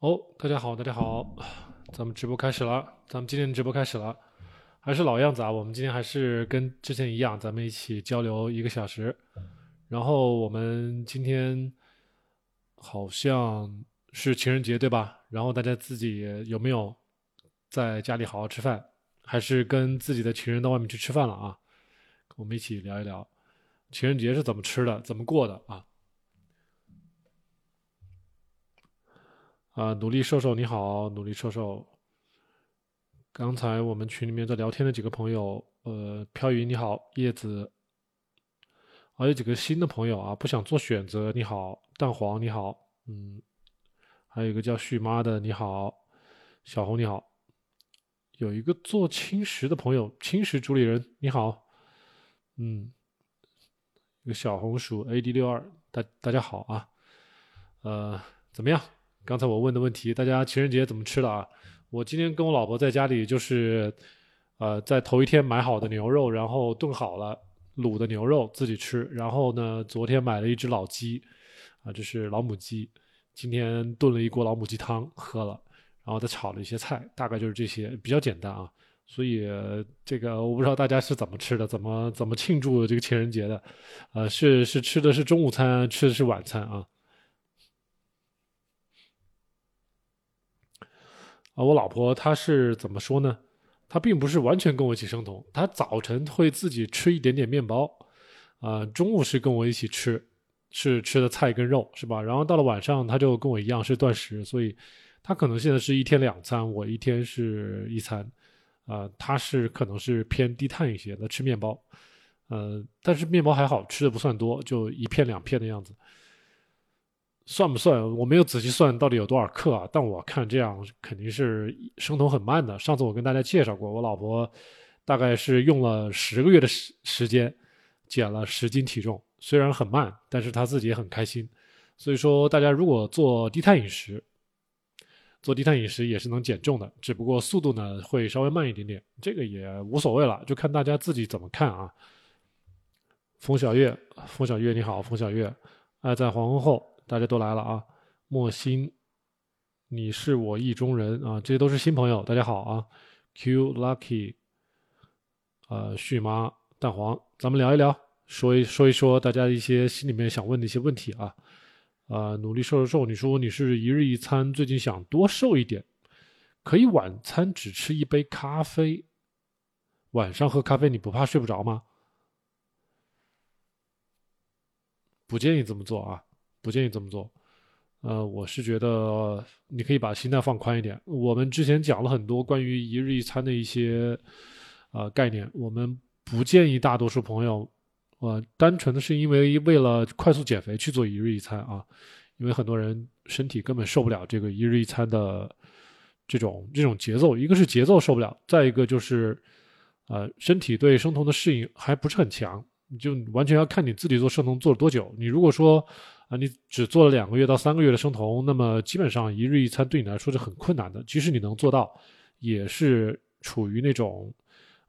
哦，大家好，大家好，咱们直播开始了，咱们今天直播开始了，还是老样子啊，我们今天还是跟之前一样，咱们一起交流一个小时。然后我们今天好像是情人节对吧？然后大家自己有没有在家里好好吃饭，还是跟自己的情人到外面去吃饭了啊？我们一起聊一聊情人节是怎么吃的，怎么过的啊？啊，努力瘦瘦你好，努力瘦瘦。刚才我们群里面在聊天的几个朋友，呃，飘云你好，叶子，还有几个新的朋友啊，不想做选择你好，蛋黄你好，嗯，还有一个叫旭妈的你好，小红你好，有一个做轻食的朋友，轻食主理人你好，嗯，一个小红薯 AD 六二，大大家好啊，呃，怎么样？刚才我问的问题，大家情人节怎么吃的啊？我今天跟我老婆在家里，就是呃，在头一天买好的牛肉，然后炖好了卤的牛肉自己吃。然后呢，昨天买了一只老鸡，啊，这是老母鸡，今天炖了一锅老母鸡汤喝了，然后再炒了一些菜，大概就是这些，比较简单啊。所以这个我不知道大家是怎么吃的，怎么怎么庆祝这个情人节的？呃，是是吃的是中午餐，吃的是晚餐啊？啊，我老婆她是怎么说呢？她并不是完全跟我一起生酮，她早晨会自己吃一点点面包，啊，中午是跟我一起吃，是吃的菜跟肉，是吧？然后到了晚上，她就跟我一样是断食，所以她可能现在是一天两餐，我一天是一餐，啊，她是可能是偏低碳一些的吃面包，呃，但是面包还好吃的不算多，就一片两片的样子。算不算？我没有仔细算到底有多少克啊，但我看这样肯定是生酮很慢的。上次我跟大家介绍过，我老婆大概是用了十个月的时时间减了十斤体重，虽然很慢，但是她自己也很开心。所以说，大家如果做低碳饮食，做低碳饮食也是能减重的，只不过速度呢会稍微慢一点点，这个也无所谓了，就看大家自己怎么看啊。冯小月，冯小月你好，冯小月，爱在黄昏后。大家都来了啊！莫心，你是我意中人啊！这些都是新朋友，大家好啊！Q Lucky，呃，旭妈蛋黄，咱们聊一聊，说一说一说大家一些心里面想问的一些问题啊！啊，努力瘦瘦瘦，你说你是一日一餐，最近想多瘦一点，可以晚餐只吃一杯咖啡，晚上喝咖啡你不怕睡不着吗？不建议这么做啊！不建议这么做，呃，我是觉得你可以把心态放宽一点。我们之前讲了很多关于一日一餐的一些呃概念，我们不建议大多数朋友，呃，单纯的是因为为了快速减肥去做一日一餐啊，因为很多人身体根本受不了这个一日一餐的这种这种节奏，一个是节奏受不了，再一个就是呃身体对生酮的适应还不是很强，就完全要看你自己做生酮做了多久。你如果说啊，你只做了两个月到三个月的生酮，那么基本上一日一餐对你来说是很困难的。即使你能做到，也是处于那种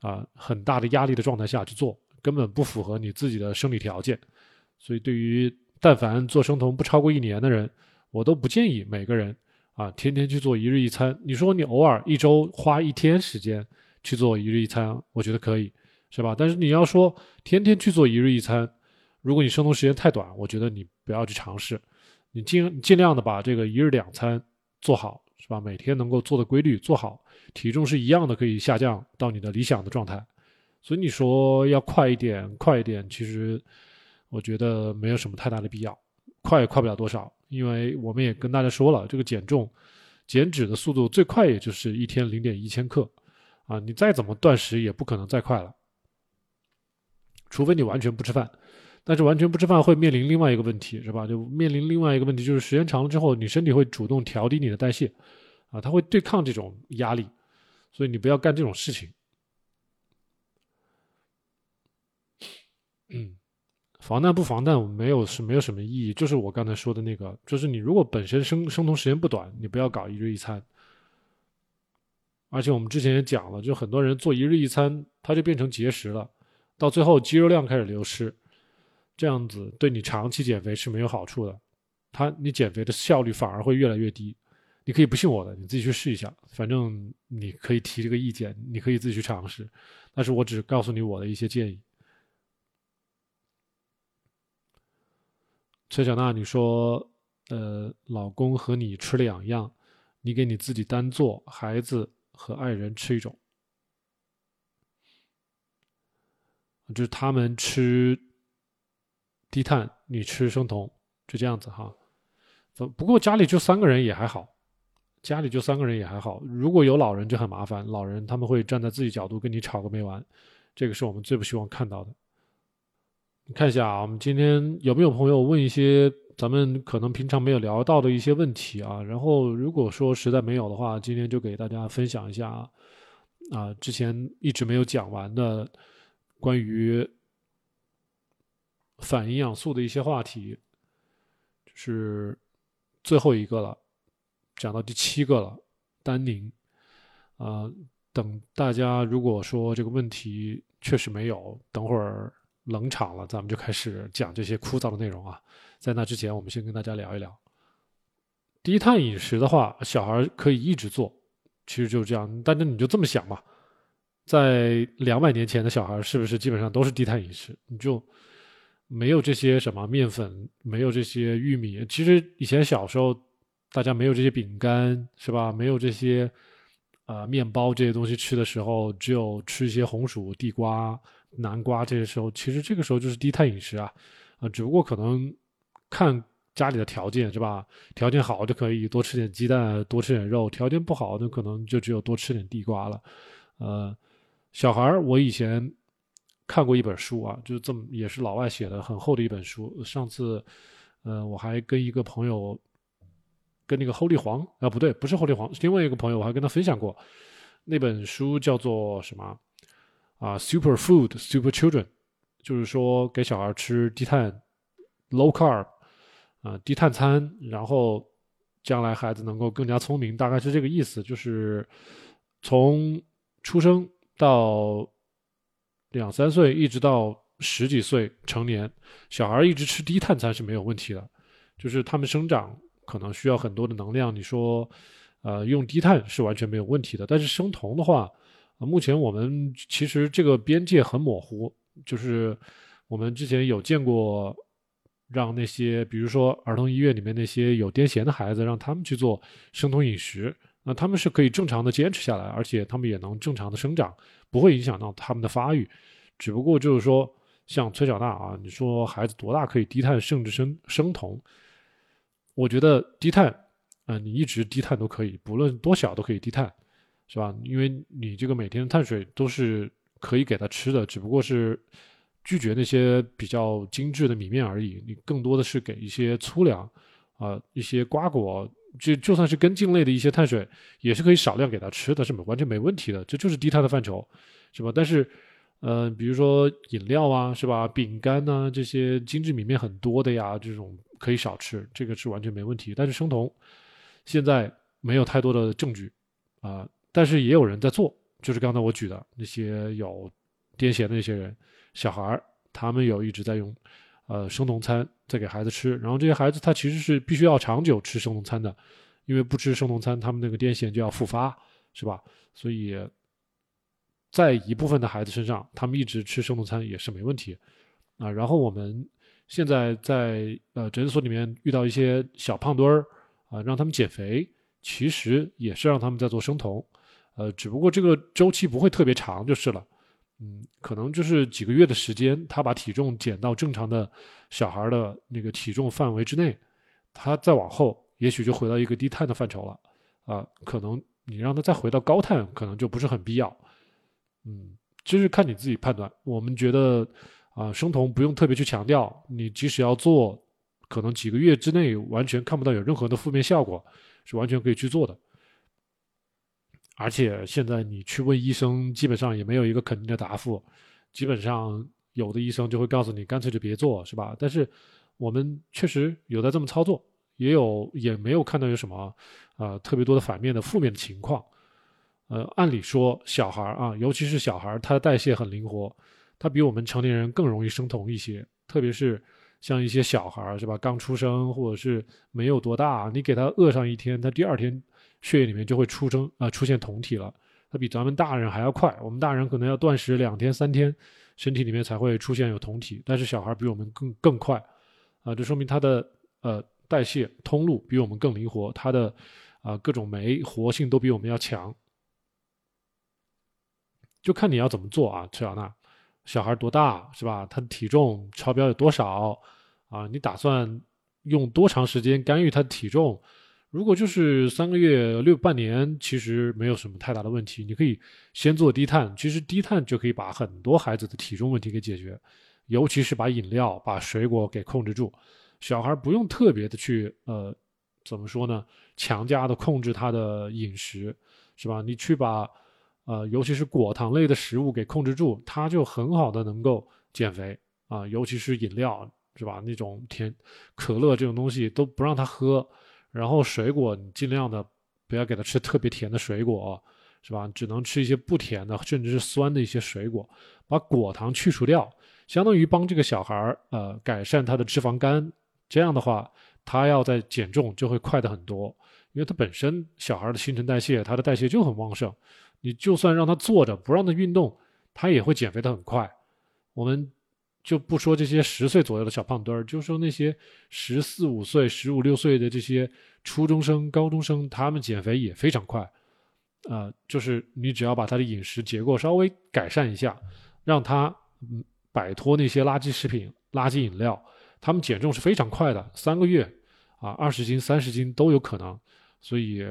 啊很大的压力的状态下去做，根本不符合你自己的生理条件。所以，对于但凡做生酮不超过一年的人，我都不建议每个人啊天天去做一日一餐。你说你偶尔一周花一天时间去做一日一餐，我觉得可以，是吧？但是你要说天天去做一日一餐，如果你生酮时间太短，我觉得你。不要去尝试，你尽尽量的把这个一日两餐做好，是吧？每天能够做的规律做好，体重是一样的，可以下降到你的理想的状态。所以你说要快一点，快一点，其实我觉得没有什么太大的必要，快也快不了多少，因为我们也跟大家说了，这个减重、减脂的速度最快也就是一天零点一千克，啊，你再怎么断食也不可能再快了，除非你完全不吃饭。但是完全不吃饭会面临另外一个问题，是吧？就面临另外一个问题，就是时间长了之后，你身体会主动调低你的代谢，啊，它会对抗这种压力，所以你不要干这种事情。嗯，防弹不防弹没有是没有什么意义，就是我刚才说的那个，就是你如果本身生生酮时间不短，你不要搞一日一餐。而且我们之前也讲了，就很多人做一日一餐，他就变成节食了，到最后肌肉量开始流失。这样子对你长期减肥是没有好处的，它你减肥的效率反而会越来越低，你可以不信我的，你自己去试一下，反正你可以提这个意见，你可以自己去尝试，但是我只告诉你我的一些建议。崔小娜，你说，呃，老公和你吃两样，你给你自己单做，孩子和爱人吃一种，就是他们吃低碳，你吃生酮，就这样子哈。不过家里就三个人也还好。家里就三个人也还好，如果有老人就很麻烦。老人他们会站在自己角度跟你吵个没完，这个是我们最不希望看到的。你看一下啊，我们今天有没有朋友问一些咱们可能平常没有聊到的一些问题啊？然后如果说实在没有的话，今天就给大家分享一下啊，之前一直没有讲完的关于反营养素的一些话题，就是最后一个了。讲到第七个了，丹宁，啊，等大家如果说这个问题确实没有，等会儿冷场了，咱们就开始讲这些枯燥的内容啊。在那之前，我们先跟大家聊一聊低碳饮食的话，小孩可以一直做，其实就是这样。但是你就这么想嘛，在两百年前的小孩是不是基本上都是低碳饮食？你就没有这些什么面粉，没有这些玉米。其实以前小时候。大家没有这些饼干是吧？没有这些，呃，面包这些东西吃的时候，只有吃一些红薯、地瓜、南瓜这些时候，其实这个时候就是低碳饮食啊，啊，只不过可能看家里的条件是吧？条件好就可以多吃点鸡蛋，多吃点肉；条件不好，那可能就只有多吃点地瓜了。呃，小孩儿，我以前看过一本书啊，就这么也是老外写的，很厚的一本书。上次，呃，我还跟一个朋友。跟那个侯立煌啊，不对，不是侯立煌，是另外一个朋友，我还跟他分享过那本书，叫做什么啊？Super Food Super Children，就是说给小孩吃低碳 Low Carb 啊，低碳餐，然后将来孩子能够更加聪明，大概是这个意思。就是从出生到两三岁，一直到十几岁成年，小孩一直吃低碳餐是没有问题的，就是他们生长。可能需要很多的能量，你说，呃，用低碳是完全没有问题的。但是生酮的话，目前我们其实这个边界很模糊。就是我们之前有见过，让那些比如说儿童医院里面那些有癫痫的孩子，让他们去做生酮饮食，那他们是可以正常的坚持下来，而且他们也能正常的生长，不会影响到他们的发育。只不过就是说，像崔小娜啊，你说孩子多大可以低碳，甚至生生酮？我觉得低碳，啊，你一直低碳都可以，不论多小都可以低碳，是吧？因为你这个每天的碳水都是可以给他吃的，只不过是拒绝那些比较精致的米面而已。你更多的是给一些粗粮，啊，一些瓜果，就就算是根茎类的一些碳水，也是可以少量给他吃的，是完全没问题的。这就是低碳的范畴，是吧？但是，呃，比如说饮料啊，是吧？饼干呐，这些精致米面很多的呀，这种。可以少吃，这个是完全没问题。但是生酮现在没有太多的证据啊，但是也有人在做，就是刚才我举的那些有癫痫的那些人，小孩儿他们有一直在用呃生酮餐再给孩子吃，然后这些孩子他其实是必须要长久吃生酮餐的，因为不吃生酮餐，他们那个癫痫就要复发，是吧？所以在一部分的孩子身上，他们一直吃生酮餐也是没问题啊。然后我们。现在在呃诊所里面遇到一些小胖墩儿啊，让他们减肥，其实也是让他们在做生酮，呃，只不过这个周期不会特别长就是了，嗯，可能就是几个月的时间，他把体重减到正常的小孩的那个体重范围之内，他再往后也许就回到一个低碳的范畴了，啊，可能你让他再回到高碳，可能就不是很必要，嗯，就是看你自己判断，我们觉得。啊，生酮不用特别去强调，你即使要做，可能几个月之内完全看不到有任何的负面效果，是完全可以去做的。而且现在你去问医生，基本上也没有一个肯定的答复，基本上有的医生就会告诉你，干脆就别做，是吧？但是我们确实有在这么操作，也有也没有看到有什么啊特别多的反面的负面的情况。呃，按理说小孩啊，尤其是小孩，他的代谢很灵活。他比我们成年人更容易生酮一些，特别是像一些小孩，是吧？刚出生或者是没有多大，你给他饿上一天，他第二天血液里面就会出生啊、出现酮体了。它比咱们大人还要快，我们大人可能要断食两天三天，身体里面才会出现有酮体，但是小孩比我们更更快，啊，这说明他的呃代谢通路比我们更灵活，他的啊各种酶活性都比我们要强，就看你要怎么做啊，崔小娜，小孩多大是吧？他的体重超标有多少啊？你打算用多长时间干预他的体重？如果就是三个月、六半年，其实没有什么太大的问题。你可以先做低碳，其实低碳就可以把很多孩子的体重问题给解决，尤其是把饮料、把水果给控制住。小孩不用特别的去呃，怎么说呢？强加的控制他的饮食，是吧？你去把呃，尤其是果糖类的食物给控制住，他就很好的能够减肥啊。尤其是饮料，是吧？那种甜可乐这种东西都不让他喝。然后水果你尽量的不要给他吃特别甜的水果，是吧？只能吃一些不甜的，甚至是酸的一些水果，把果糖去除掉，相当于帮这个小孩儿呃改善他的脂肪肝。这样的话，他要在减重就会快的很多，因为他本身小孩的新陈代谢，他的代谢就很旺盛。你就算让他坐着不让他运动，他也会减肥的很快。我们。就不说这些十岁左右的小胖墩儿，就说那些十四五岁、十五六岁的这些初中生、高中生，他们减肥也非常快。啊，就是你只要把他的饮食结构稍微改善一下，让他嗯摆脱那些垃圾食品、垃圾饮料，他们减重是非常快的，三个月啊，二十斤、三十斤都有可能。所以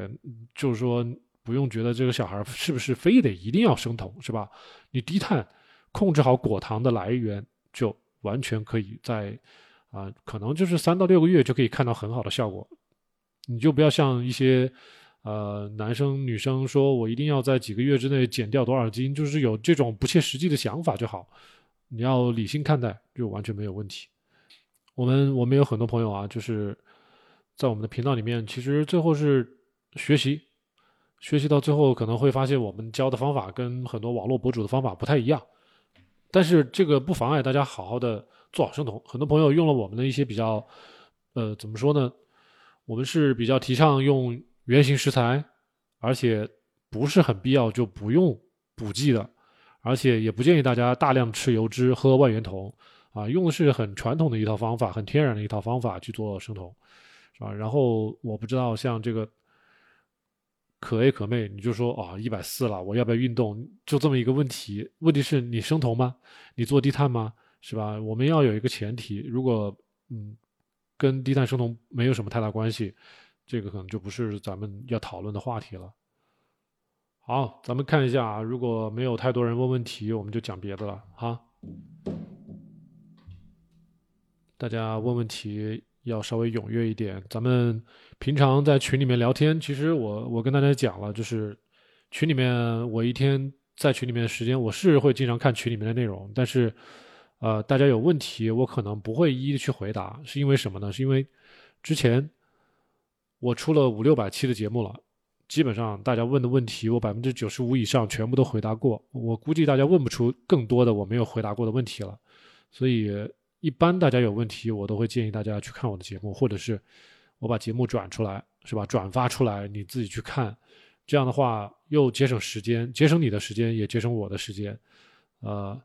就是说，不用觉得这个小孩是不是非得一定要生酮，是吧？你低碳，控制好果糖的来源。就完全可以在啊，可能就是三到六个月就可以看到很好的效果。你就不要像一些呃男生女生说，我一定要在几个月之内减掉多少斤，就是有这种不切实际的想法就好。你要理性看待，就完全没有问题。我们我们有很多朋友啊，就是在我们的频道里面，其实最后是学习，学习到最后可能会发现我们教的方法跟很多网络博主的方法不太一样。但是这个不妨碍大家好好的做好生酮。很多朋友用了我们的一些比较，呃，怎么说呢？我们是比较提倡用原型食材，而且不是很必要就不用补剂的，而且也不建议大家大量吃油脂、喝万源酮啊。用的是很传统的一套方法，很天然的一套方法去做生酮，是吧？然后我不知道像这个。可 A 可妹，你就说啊，一百四了，我要不要运动？就这么一个问题。问题是你生酮吗？你做低碳吗？是吧？我们要有一个前提，如果嗯，跟低碳生酮没有什么太大关系，这个可能就不是咱们要讨论的话题了。好，咱们看一下啊，如果没有太多人问问题，我们就讲别的了哈。大家问问题。要稍微踊跃一点。咱们平常在群里面聊天，其实我我跟大家讲了，就是群里面我一天在群里面的时间，我是会经常看群里面的内容，但是呃，大家有问题，我可能不会一一的去回答，是因为什么呢？是因为之前我出了五六百期的节目了，基本上大家问的问题，我百分之九十五以上全部都回答过，我估计大家问不出更多的我没有回答过的问题了，所以。一般大家有问题，我都会建议大家去看我的节目，或者是我把节目转出来，是吧？转发出来，你自己去看，这样的话又节省时间，节省你的时间，也节省我的时间。呃，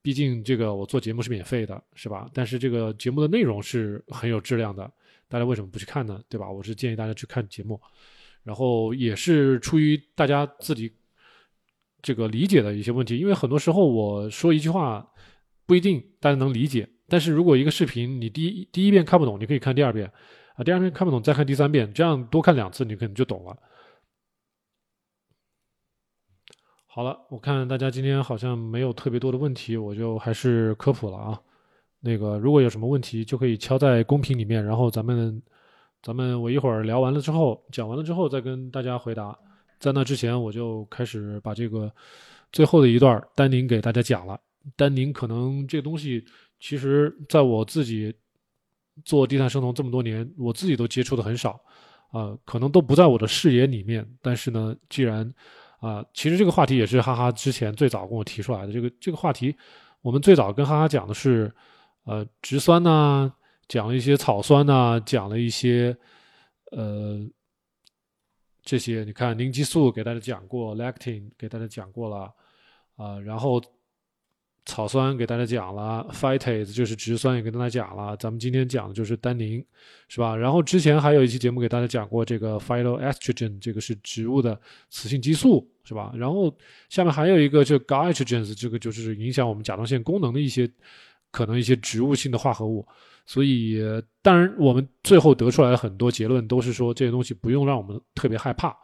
毕竟这个我做节目是免费的，是吧？但是这个节目的内容是很有质量的，大家为什么不去看呢？对吧？我是建议大家去看节目，然后也是出于大家自己这个理解的一些问题，因为很多时候我说一句话不一定大家能理解。但是如果一个视频你第一第一遍看不懂，你可以看第二遍，啊，第二遍看不懂再看第三遍，这样多看两次你可能就懂了。好了，我看大家今天好像没有特别多的问题，我就还是科普了啊。那个如果有什么问题就可以敲在公屏里面，然后咱们咱们我一会儿聊完了之后讲完了之后再跟大家回答。在那之前我就开始把这个最后的一段丹宁给大家讲了。丹宁可能这东西。其实，在我自己做低碳生酮这么多年，我自己都接触的很少，啊，可能都不在我的视野里面。但是呢，既然啊，其实这个话题也是哈哈之前最早跟我提出来的。这个这个话题，我们最早跟哈哈讲的是，呃，植酸呐，讲了一些草酸呐，讲了一些，呃，这些你看，凝激素给大家讲过，lectin 给大家讲过了，啊，然后草酸给大家讲了，phytase 就是植酸也跟大家讲了，咱们今天讲的就是单宁，是吧？然后之前还有一期节目给大家讲过这个 phytoestrogen，这个是植物的雌性激素，是吧？然后下面还有一个就 goitrogens，这个就是影响我们甲状腺功能的一些可能一些植物性的化合物。所以，当然，我们最后得出来的很多结论都是说这些东西不用让我们特别害怕，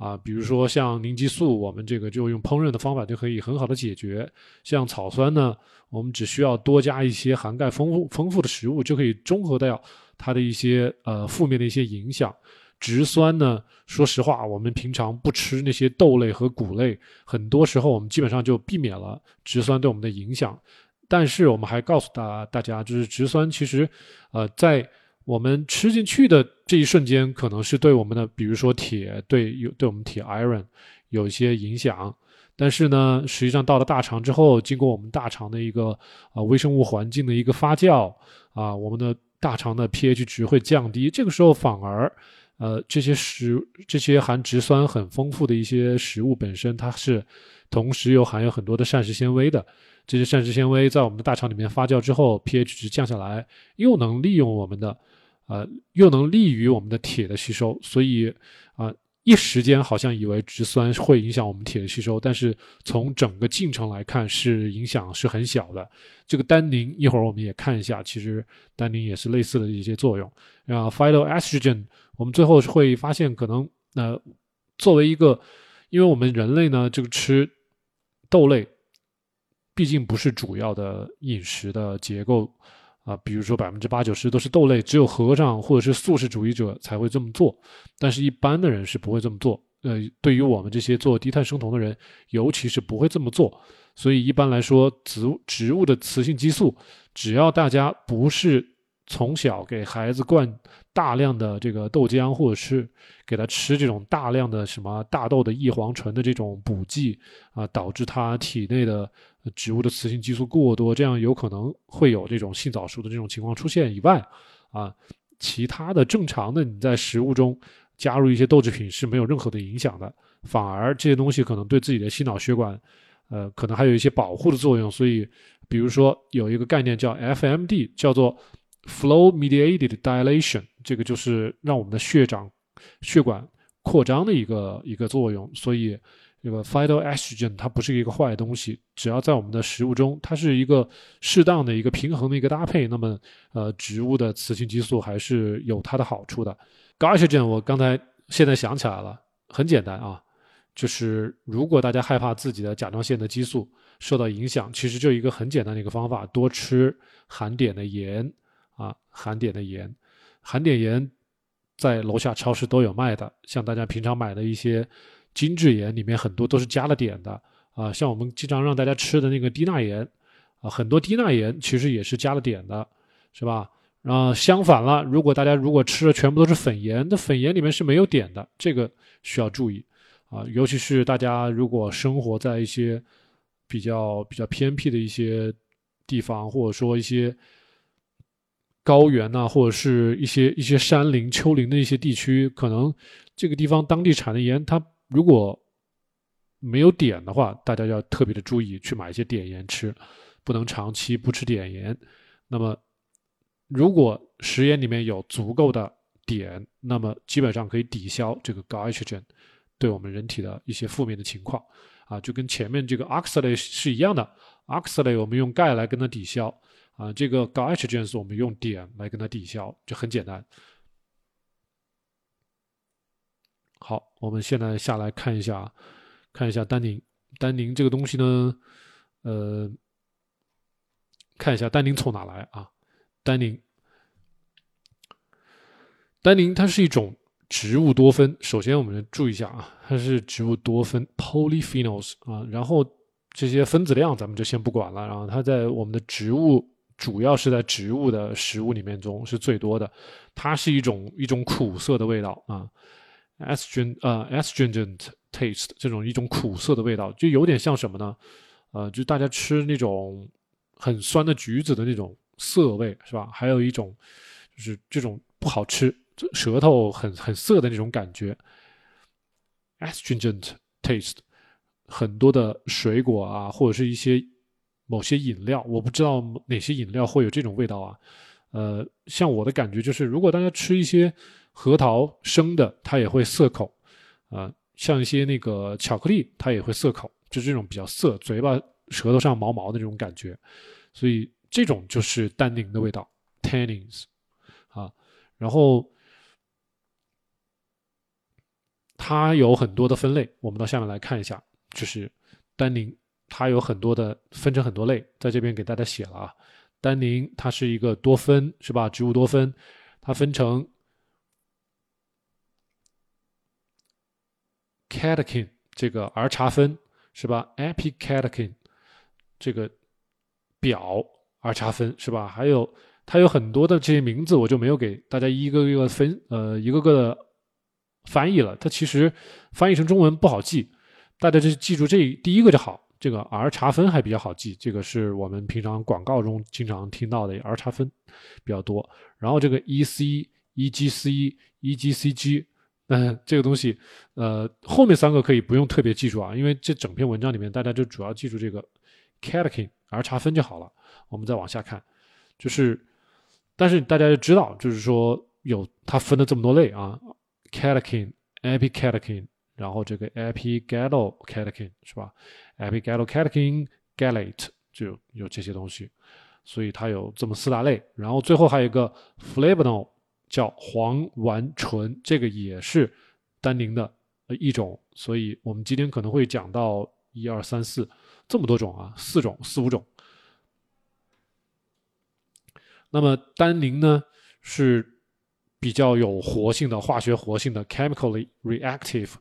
啊，比如说像凝激素，我们这个就用烹饪的方法就可以很好的解决；像草酸呢，我们只需要多加一些含钙丰富丰富的食物就可以中和掉它的一些呃负面的一些影响。植酸呢，说实话，我们平常不吃那些豆类和谷类，很多时候我们基本上就避免了植酸对我们的影响。但是我们还告诉大大家，就是植酸其实，呃，在我们吃进去的这一瞬间，可能是对我们的，比如说铁，对有对我们铁 iron 有一些影响。但是呢，实际上到了大肠之后，经过我们大肠的一个啊微生物环境的一个发酵啊，我们的大肠的 pH 值会降低。这个时候反而，呃，这些食这些含植酸很丰富的一些食物本身，它是同时又含有很多的膳食纤维的。这些膳食纤维在我们的大肠里面发酵之后，pH 值降下来，又能利用我们的，呃，又能利于我们的铁的吸收。所以啊，一时间好像以为植酸会影响我们铁的吸收，但是从整个进程来看，是影响是很小的。这个单宁一会儿我们也看一下，其实单宁也是类似的一些作用。啊，phytoestrogen，我们最后会发现，可能呃，作为一个，因为我们人类呢，这个吃豆类。毕竟不是主要的饮食的结构啊，比如说百分之八九十都是豆类，只有和尚或者是素食主义者才会这么做，但是一般的人是不会这么做。呃，对于我们这些做低碳生酮的人，尤其是不会这么做。所以一般来说，植植物的雌性激素，只要大家不是从小给孩子灌大量的这个豆浆，或者是给他吃这种大量的什么大豆的异黄醇的这种补剂啊，导致他体内的。植物的雌性激素过多，这样有可能会有这种性早熟的这种情况出现以外，啊，其他的正常的你在食物中加入一些豆制品是没有任何的影响的，反而这些东西可能对自己的心脑血管，呃，可能还有一些保护的作用。所以，比如说有一个概念叫 FMD，叫做 Flow Mediated Dilation，这个就是让我们的血长血管扩张的一个一个作用。所以。这个 phytoestrogen 它不是一个坏东西，只要在我们的食物中，它是一个适当的一个平衡的一个搭配，那么呃，植物的雌性激素还是有它的好处的。goitrogen 我刚才现在想起来了，很简单啊，就是如果大家害怕自己的甲状腺的激素受到影响，其实就一个很简单的一个方法，多吃含碘的盐啊，含碘的盐，含碘盐在楼下超市都有卖的，像大家平常买的一些。精制盐里面很多都是加了碘的啊，像我们经常让大家吃的那个低钠盐啊，很多低钠盐其实也是加了碘的，是吧？啊，相反了，如果大家如果吃的全部都是粉盐，那粉盐里面是没有碘的，这个需要注意啊，尤其是大家如果生活在一些比较比较偏僻的一些地方，或者说一些高原呐，或者是一些一些山林、丘陵的一些地区，可能这个地方当地产的盐它。如果没有碘的话，大家要特别的注意去买一些碘盐吃，不能长期不吃碘盐。那么，如果食盐里面有足够的碘，那么基本上可以抵消这个 goitrogen 对我们人体的一些负面的情况啊，就跟前面这个 oxalate 是一样的，oxalate 我们用钙来跟它抵消啊，这个 goitrogen 是我们用碘来跟它抵消，就很简单。好，我们现在下来看一下，看一下单宁。单宁这个东西呢，呃，看一下单宁从哪来啊？单宁，单宁它是一种植物多酚。首先，我们注意一下啊，它是植物多酚 （polyphenols） 啊。然后这些分子量咱们就先不管了。然后它在我们的植物，主要是在植物的食物里面中是最多的。它是一种一种苦涩的味道啊。astringent 呃 astringent taste 这种一种苦涩的味道，就有点像什么呢？呃，就大家吃那种很酸的橘子的那种涩味，是吧？还有一种就是这种不好吃，舌头很很涩的那种感觉。astringent taste，很多的水果啊，或者是一些某些饮料，我不知道哪些饮料会有这种味道啊。呃，像我的感觉就是，如果大家吃一些核桃生的，它也会涩口啊。像一些那个巧克力，它也会涩口，就这种比较涩，嘴巴、舌头上毛毛的这种感觉。所以这种就是单宁的味道，tannins 啊。然后它有很多的分类，我们到下面来看一下，就是单宁，它有很多的分成很多类，在这边给大家写了啊。单宁它是一个多酚，是吧？植物多酚，它分成 catechin 这个儿茶酚，是吧？epicatechin 这个表儿茶酚，是吧？还有它有很多的这些名字，我就没有给大家一个一个分呃一个个的翻译了。它其实翻译成中文不好记，大家就记住这第一个就好。这个 R 查分还比较好记，这个是我们平常广告中经常听到的 R 查分比较多。然后这个 E C E G C E G C G，嗯，这个东西，呃，后面三个可以不用特别记住啊，因为这整篇文章里面大家就主要记住这个 catechin R 查分就好了。我们再往下看，就是，但是大家就知道，就是说有它分了这么多类啊，catechin、epicatechin。然后这个 epigallocatechin 是吧？epigallocatechin gallate 就有这些东西，所以它有这么四大类。然后最后还有一个 flavanol 叫黄烷醇，这个也是单宁的一种。所以我们今天可能会讲到一二三四这么多种啊，四种四五种。那么单宁呢是比较有活性的化学活性的，chemically reactive。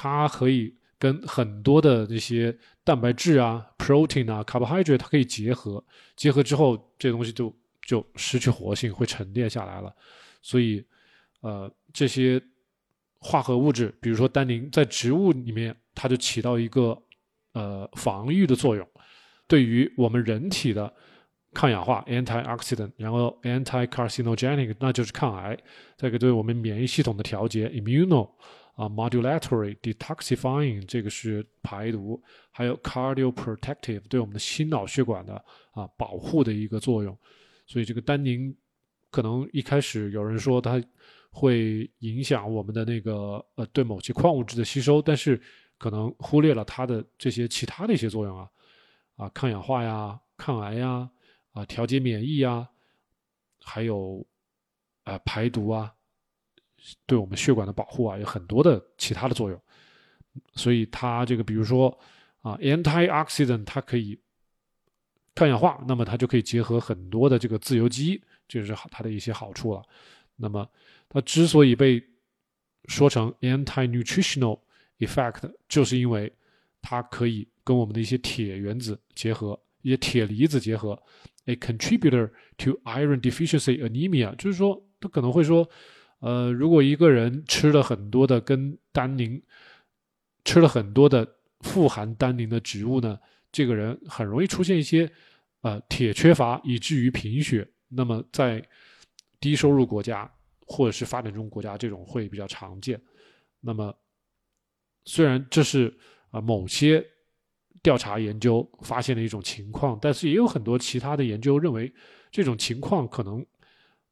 它可以跟很多的这些蛋白质啊、protein 啊、carbohydrate，它可以结合，结合之后这东西就就失去活性，会沉淀下来了。所以，呃，这些化合物质，比如说单宁，在植物里面，它就起到一个呃防御的作用，对于我们人体的抗氧化 （antioxidant），然后 anti-carcinogenic，那就是抗癌，再一个对我们免疫系统的调节 （immuno）。啊，modulatory detoxifying 这个是排毒，还有 cardioprotective 对我们的心脑血管的啊保护的一个作用。所以这个单宁可能一开始有人说它会影响我们的那个呃对某些矿物质的吸收，但是可能忽略了它的这些其他的一些作用啊啊抗氧化呀、抗癌呀、啊调节免疫呀，还有啊排毒啊。对我们血管的保护啊，有很多的其他的作用，所以它这个，比如说啊，antioxidant，它可以抗氧化，那么它就可以结合很多的这个自由基，这是它的一些好处了。那么它之所以被说成 anti-nutritional effect，就是因为它可以跟我们的一些铁原子结合，一些铁离子结合，a contributor to iron deficiency anemia，就是说它可能会说。呃，如果一个人吃了很多的跟单宁，吃了很多的富含单宁的植物呢，这个人很容易出现一些呃铁缺乏，以至于贫血。那么在低收入国家或者是发展中国家，这种会比较常见。那么虽然这是啊某些调查研究发现的一种情况，但是也有很多其他的研究认为这种情况可能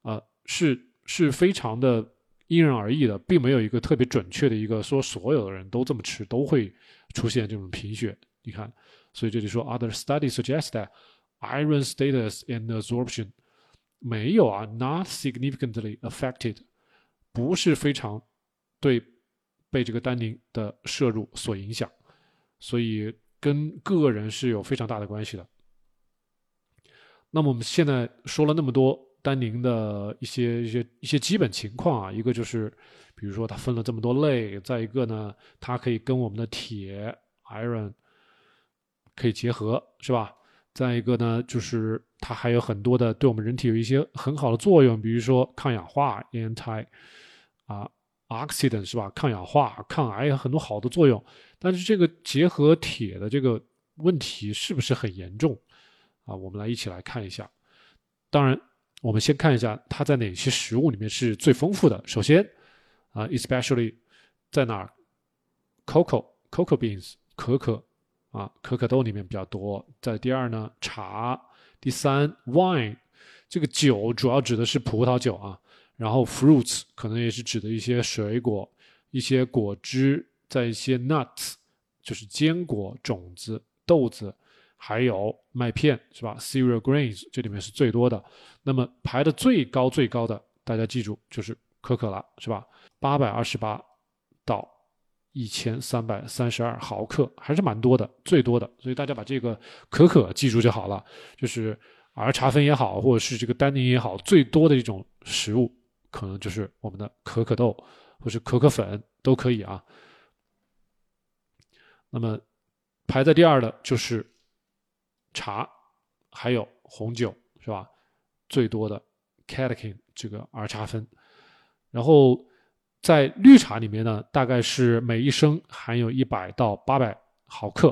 啊是。是非常的因人而异的，并没有一个特别准确的一个说所有的人都这么吃都会出现这种贫血。你看，所以这里说，other studies suggest that iron status and absorption 没有啊，not significantly affected，不是非常对被这个单宁的摄入所影响，所以跟个人是有非常大的关系的。那么我们现在说了那么多。单宁的一些一些一些基本情况啊，一个就是，比如说它分了这么多类，再一个呢，它可以跟我们的铁 iron 可以结合，是吧？再一个呢，就是它还有很多的对我们人体有一些很好的作用，比如说抗氧化 anti 啊 oxidant 是吧？抗氧化、抗癌有很多好的作用。但是这个结合铁的这个问题是不是很严重啊？我们来一起来看一下。当然。我们先看一下它在哪些食物里面是最丰富的。首先，啊，especially 在哪儿 cocoa cocoa beans 可可啊可可豆里面比较多。在第二呢茶，第三 wine 这个酒主要指的是葡萄酒啊。然后 fruits 可能也是指的一些水果、一些果汁，在一些 nuts 就是坚果、种子、豆子，还有麦片是吧？cereal grains 这里面是最多的。那么排的最高最高的，大家记住就是可可了是吧？八百二十八到一千三百三十二毫克，还是蛮多的，最多的。所以大家把这个可可记住就好了，就是儿茶酚也好，或者是这个单宁也好，最多的一种食物。可能就是我们的可可豆，或是可可粉都可以啊。那么排在第二的就是茶，还有红酒，是吧？最多的 catechin 这个儿茶酚。然后在绿茶里面呢，大概是每一升含有一百到八百毫克；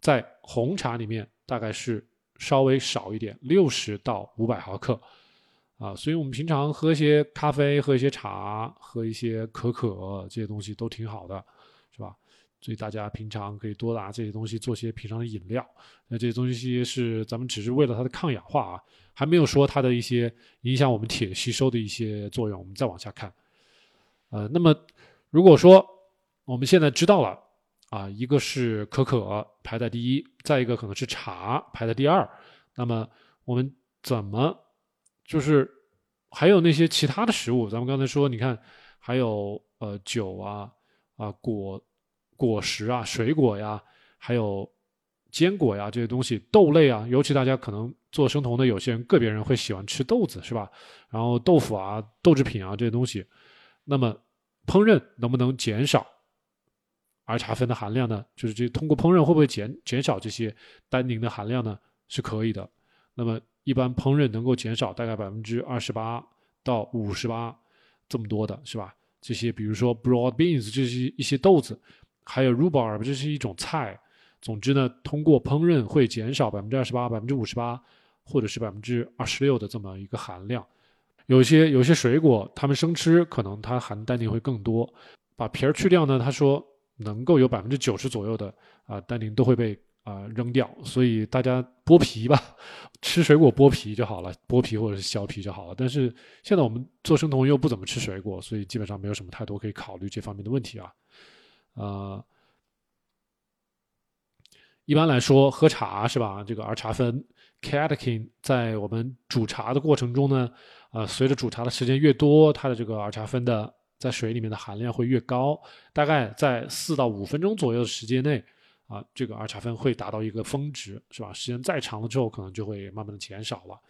在红茶里面，大概是稍微少一点，六十到五百毫克。啊，所以我们平常喝一些咖啡，喝一些茶，喝一些可可这些东西都挺好的，是吧？所以大家平常可以多拿这些东西做些平常的饮料。那这些东西是咱们只是为了它的抗氧化啊，还没有说它的一些影响我们铁吸收的一些作用。我们再往下看，呃，那么如果说我们现在知道了啊，一个是可可排在第一，再一个可能是茶排在第二，那么我们怎么？就是还有那些其他的食物，咱们刚才说，你看还有呃酒啊啊果果实啊水果呀，还有坚果呀这些东西，豆类啊，尤其大家可能做生酮的有些人个别人会喜欢吃豆子是吧？然后豆腐啊豆制品啊这些东西，那么烹饪能不能减少儿茶酚的含量呢？就是这通过烹饪会不会减减少这些单宁的含量呢？是可以的。那么一般烹饪能够减少大概百分之二十八到五十八这么多的是吧？这些比如说 broad beans 这些一些豆子，还有 rhubarb 这是一种菜。总之呢，通过烹饪会减少百分之二十八、百分之五十八，或者是百分之二十六的这么一个含量。有些有些水果，它们生吃可能它含单宁会更多。把皮儿去掉呢，他说能够有百分之九十左右的啊单宁都会被。啊，扔掉，所以大家剥皮吧，吃水果剥皮就好了，剥皮或者是削皮就好了。但是现在我们做生酮又不怎么吃水果，所以基本上没有什么太多可以考虑这方面的问题啊。呃，一般来说喝茶是吧？这个儿茶酚 catechin 在我们煮茶的过程中呢，呃，随着煮茶的时间越多，它的这个儿茶酚的在水里面的含量会越高，大概在四到五分钟左右的时间内。啊，这个儿茶酚会达到一个峰值，是吧？时间再长了之后，可能就会慢慢的减少了。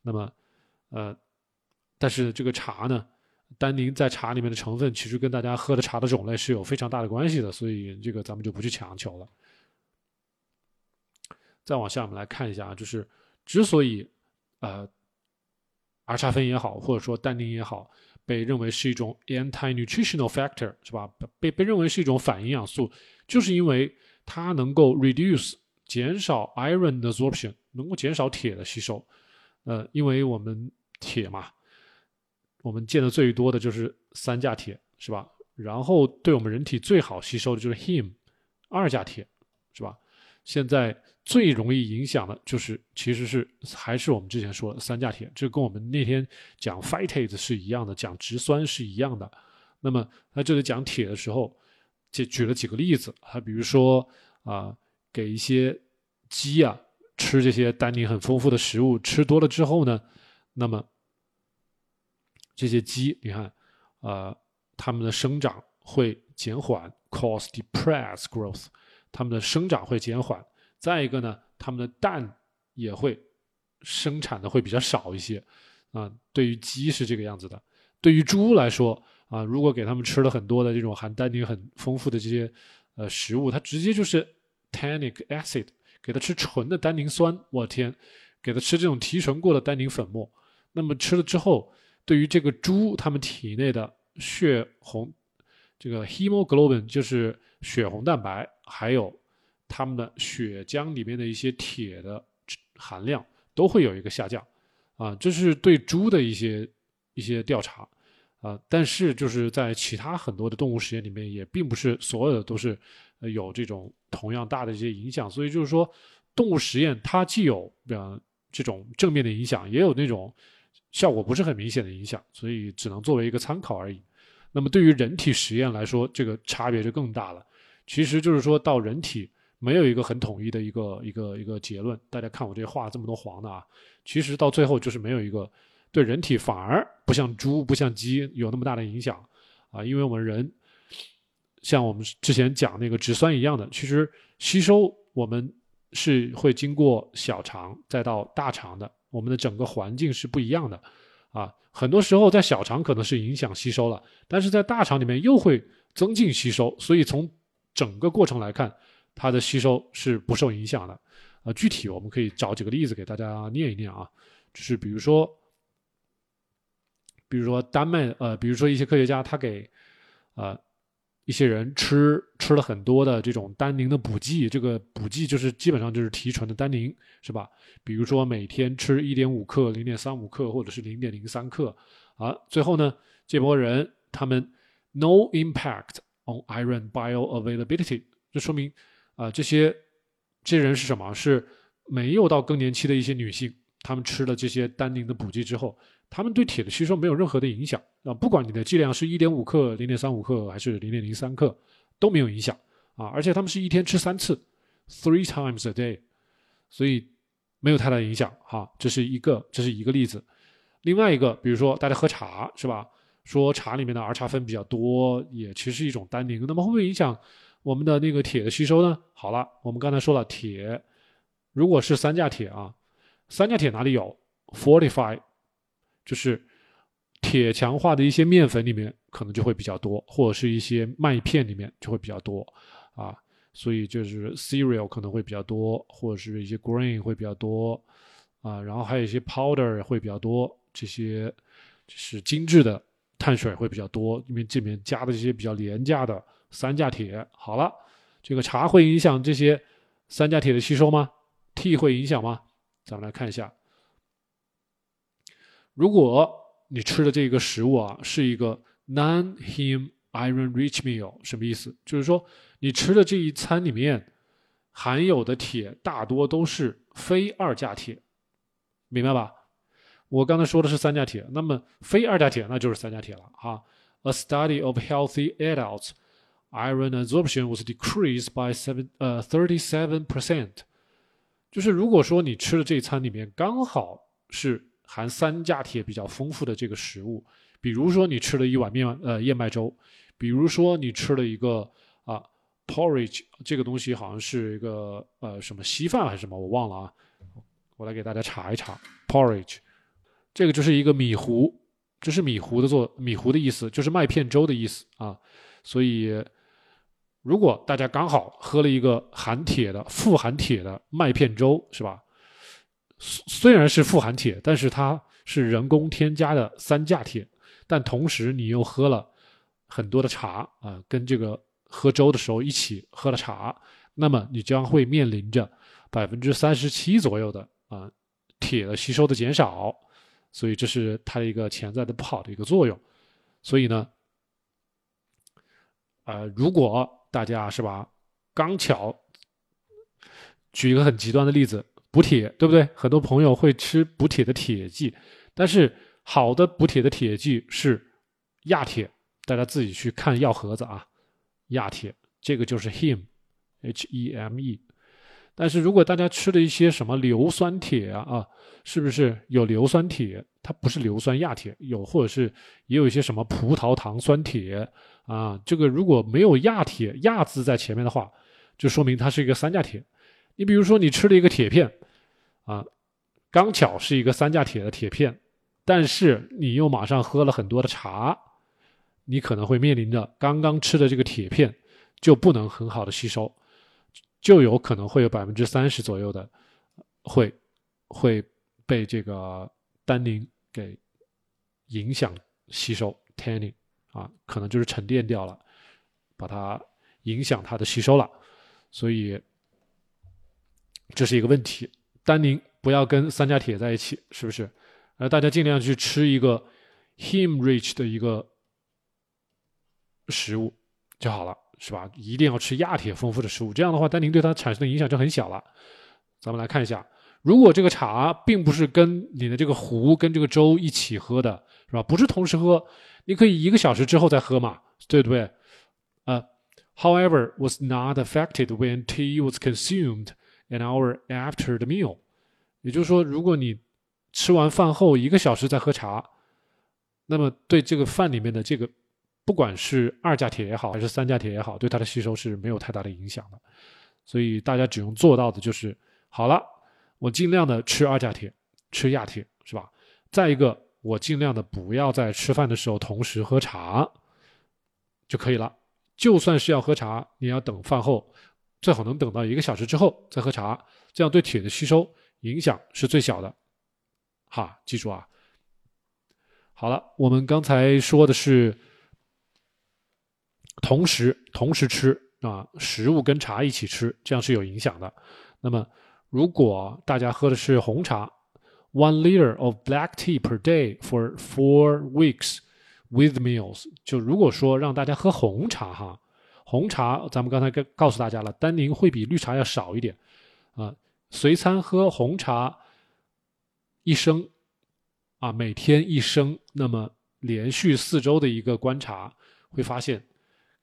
那么，呃，但是这个茶呢，单宁在茶里面的成分，其实跟大家喝的茶的种类是有非常大的关系的，所以这个咱们就不去强求了。再往下，我们来看一下啊，就是之所以呃，儿茶酚也好，或者说单宁也好，被认为是一种 anti-nutritional factor，是吧？被被认为是一种反营养素，就是因为。它能够 reduce 减少 iron absorption，能够减少铁的吸收。呃，因为我们铁嘛，我们见的最多的就是三价铁，是吧？然后对我们人体最好吸收的就是 heme 二价铁，是吧？现在最容易影响的就是，其实是还是我们之前说的三价铁，这跟我们那天讲 p h y t a t e 是一样的，讲植酸是一样的。那么在这里讲铁的时候。就举了几个例子，还比如说啊，给一些鸡啊吃这些单宁很丰富的食物，吃多了之后呢，那么这些鸡，你看，呃，它们的生长会减缓，cause depressed growth，它们的生长会减缓。再一个呢，它们的蛋也会生产的会比较少一些，啊，对于鸡是这个样子的，对于猪来说。啊，如果给它们吃了很多的这种含单宁很丰富的这些呃食物，它直接就是 tannic acid，给它吃纯的单宁酸，我天，给它吃这种提纯过的单宁粉末，那么吃了之后，对于这个猪它们体内的血红这个 hemoglobin 就是血红蛋白，还有它们的血浆里面的一些铁的含量都会有一个下降，啊，这是对猪的一些一些调查。啊，但是就是在其他很多的动物实验里面，也并不是所有的都是有这种同样大的一些影响。所以就是说，动物实验它既有呃这种正面的影响，也有那种效果不是很明显的影响，所以只能作为一个参考而已。那么对于人体实验来说，这个差别就更大了。其实就是说到人体没有一个很统一的一个一个一个结论。大家看我这画这么多黄的啊，其实到最后就是没有一个。对人体反而不像猪、不像鸡有那么大的影响啊，因为我们人像我们之前讲那个植酸一样的，其实吸收我们是会经过小肠再到大肠的，我们的整个环境是不一样的啊。很多时候在小肠可能是影响吸收了，但是在大肠里面又会增进吸收，所以从整个过程来看，它的吸收是不受影响的。呃，具体我们可以找几个例子给大家念一念啊，就是比如说。比如说丹麦，呃，比如说一些科学家，他给，呃，一些人吃吃了很多的这种单宁的补剂，这个补剂就是基本上就是提纯的单宁，是吧？比如说每天吃一点五克、零点三五克，或者是零点零三克，啊，最后呢，这波人他们 no impact on iron bioavailability，这说明啊，这些这些人是什么？是没有到更年期的一些女性，她们吃了这些单宁的补剂之后。他们对铁的吸收没有任何的影响啊，不管你的剂量是一点五克、零点三五克还是零点零三克，都没有影响啊。而且他们是一天吃三次，three times a day，所以没有太大影响哈。这是一个，这是一个例子。另外一个，比如说大家喝茶是吧？说茶里面的儿茶酚比较多，也其实是一种单宁，那么会不会影响我们的那个铁的吸收呢？好了，我们刚才说了，铁如果是三价铁啊，三价铁哪里有？Fortify。就是铁强化的一些面粉里面可能就会比较多，或者是一些麦片里面就会比较多啊，所以就是 cereal 可能会比较多，或者是一些 grain 会比较多啊，然后还有一些 powder 会比较多，这些就是精致的碳水会比较多，因为这里面加的这些比较廉价的三价铁。好了，这个茶会影响这些三价铁的吸收吗？T 会影响吗？咱们来看一下。如果你吃的这个食物啊是一个 non-heme iron-rich meal，什么意思？就是说你吃的这一餐里面含有的铁大多都是非二价铁，明白吧？我刚才说的是三价铁，那么非二价铁那就是三价铁了啊。A study of healthy adults iron absorption was decreased by seven 呃 thirty-seven percent，就是如果说你吃的这一餐里面刚好是含三价铁比较丰富的这个食物，比如说你吃了一碗面呃燕麦粥，比如说你吃了一个啊 porridge 这个东西好像是一个呃什么稀饭还是什么我忘了啊，我来给大家查一查 porridge，这个就是一个米糊，这是米糊的做米糊的意思，就是麦片粥的意思啊，所以如果大家刚好喝了一个含铁的富含铁的麦片粥，是吧？虽虽然是富含铁，但是它是人工添加的三价铁，但同时你又喝了很多的茶啊，跟这个喝粥的时候一起喝了茶，那么你将会面临着百分之三十七左右的啊铁的吸收的减少，所以这是它的一个潜在的不好的一个作用。所以呢，呃，如果大家是吧，刚巧举一个很极端的例子。补铁对不对？很多朋友会吃补铁的铁剂，但是好的补铁的铁剂是亚铁，大家自己去看药盒子啊。亚铁这个就是 hem，h e m e。但是如果大家吃的一些什么硫酸铁啊，是不是有硫酸铁？它不是硫酸亚铁，有或者是也有一些什么葡萄糖酸铁啊。这个如果没有亚铁亚字在前面的话，就说明它是一个三价铁。你比如说你吃了一个铁片。啊，刚巧是一个三价铁的铁片，但是你又马上喝了很多的茶，你可能会面临着刚刚吃的这个铁片就不能很好的吸收，就有可能会有百分之三十左右的会会被这个单宁给影响吸收 tanning 啊，可能就是沉淀掉了，把它影响它的吸收了，所以这是一个问题。单宁不要跟三价铁在一起，是不是？呃，大家尽量去吃一个 hem rich 的一个食物就好了，是吧？一定要吃亚铁丰富的食物，这样的话，单宁对它产生的影响就很小了。咱们来看一下，如果这个茶并不是跟你的这个壶跟这个粥一起喝的，是吧？不是同时喝，你可以一个小时之后再喝嘛，对不对？呃，however was not affected when tea was consumed an hour after the meal。也就是说，如果你吃完饭后一个小时再喝茶，那么对这个饭里面的这个，不管是二价铁也好，还是三价铁也好，对它的吸收是没有太大的影响的。所以大家只用做到的就是，好了，我尽量的吃二价铁，吃亚铁，是吧？再一个，我尽量的不要在吃饭的时候同时喝茶，就可以了。就算是要喝茶，你要等饭后，最好能等到一个小时之后再喝茶，这样对铁的吸收影响是最小的。哈，记住啊。好了，我们刚才说的是同时同时吃啊，食物跟茶一起吃，这样是有影响的。那么，如果大家喝的是红茶，one liter of black tea per day for four weeks with meals，就如果说让大家喝红茶哈，红茶咱们刚才告告诉大家了，单宁会比绿茶要少一点啊，随餐喝红茶一升。啊，每天一升，那么连续四周的一个观察，会发现，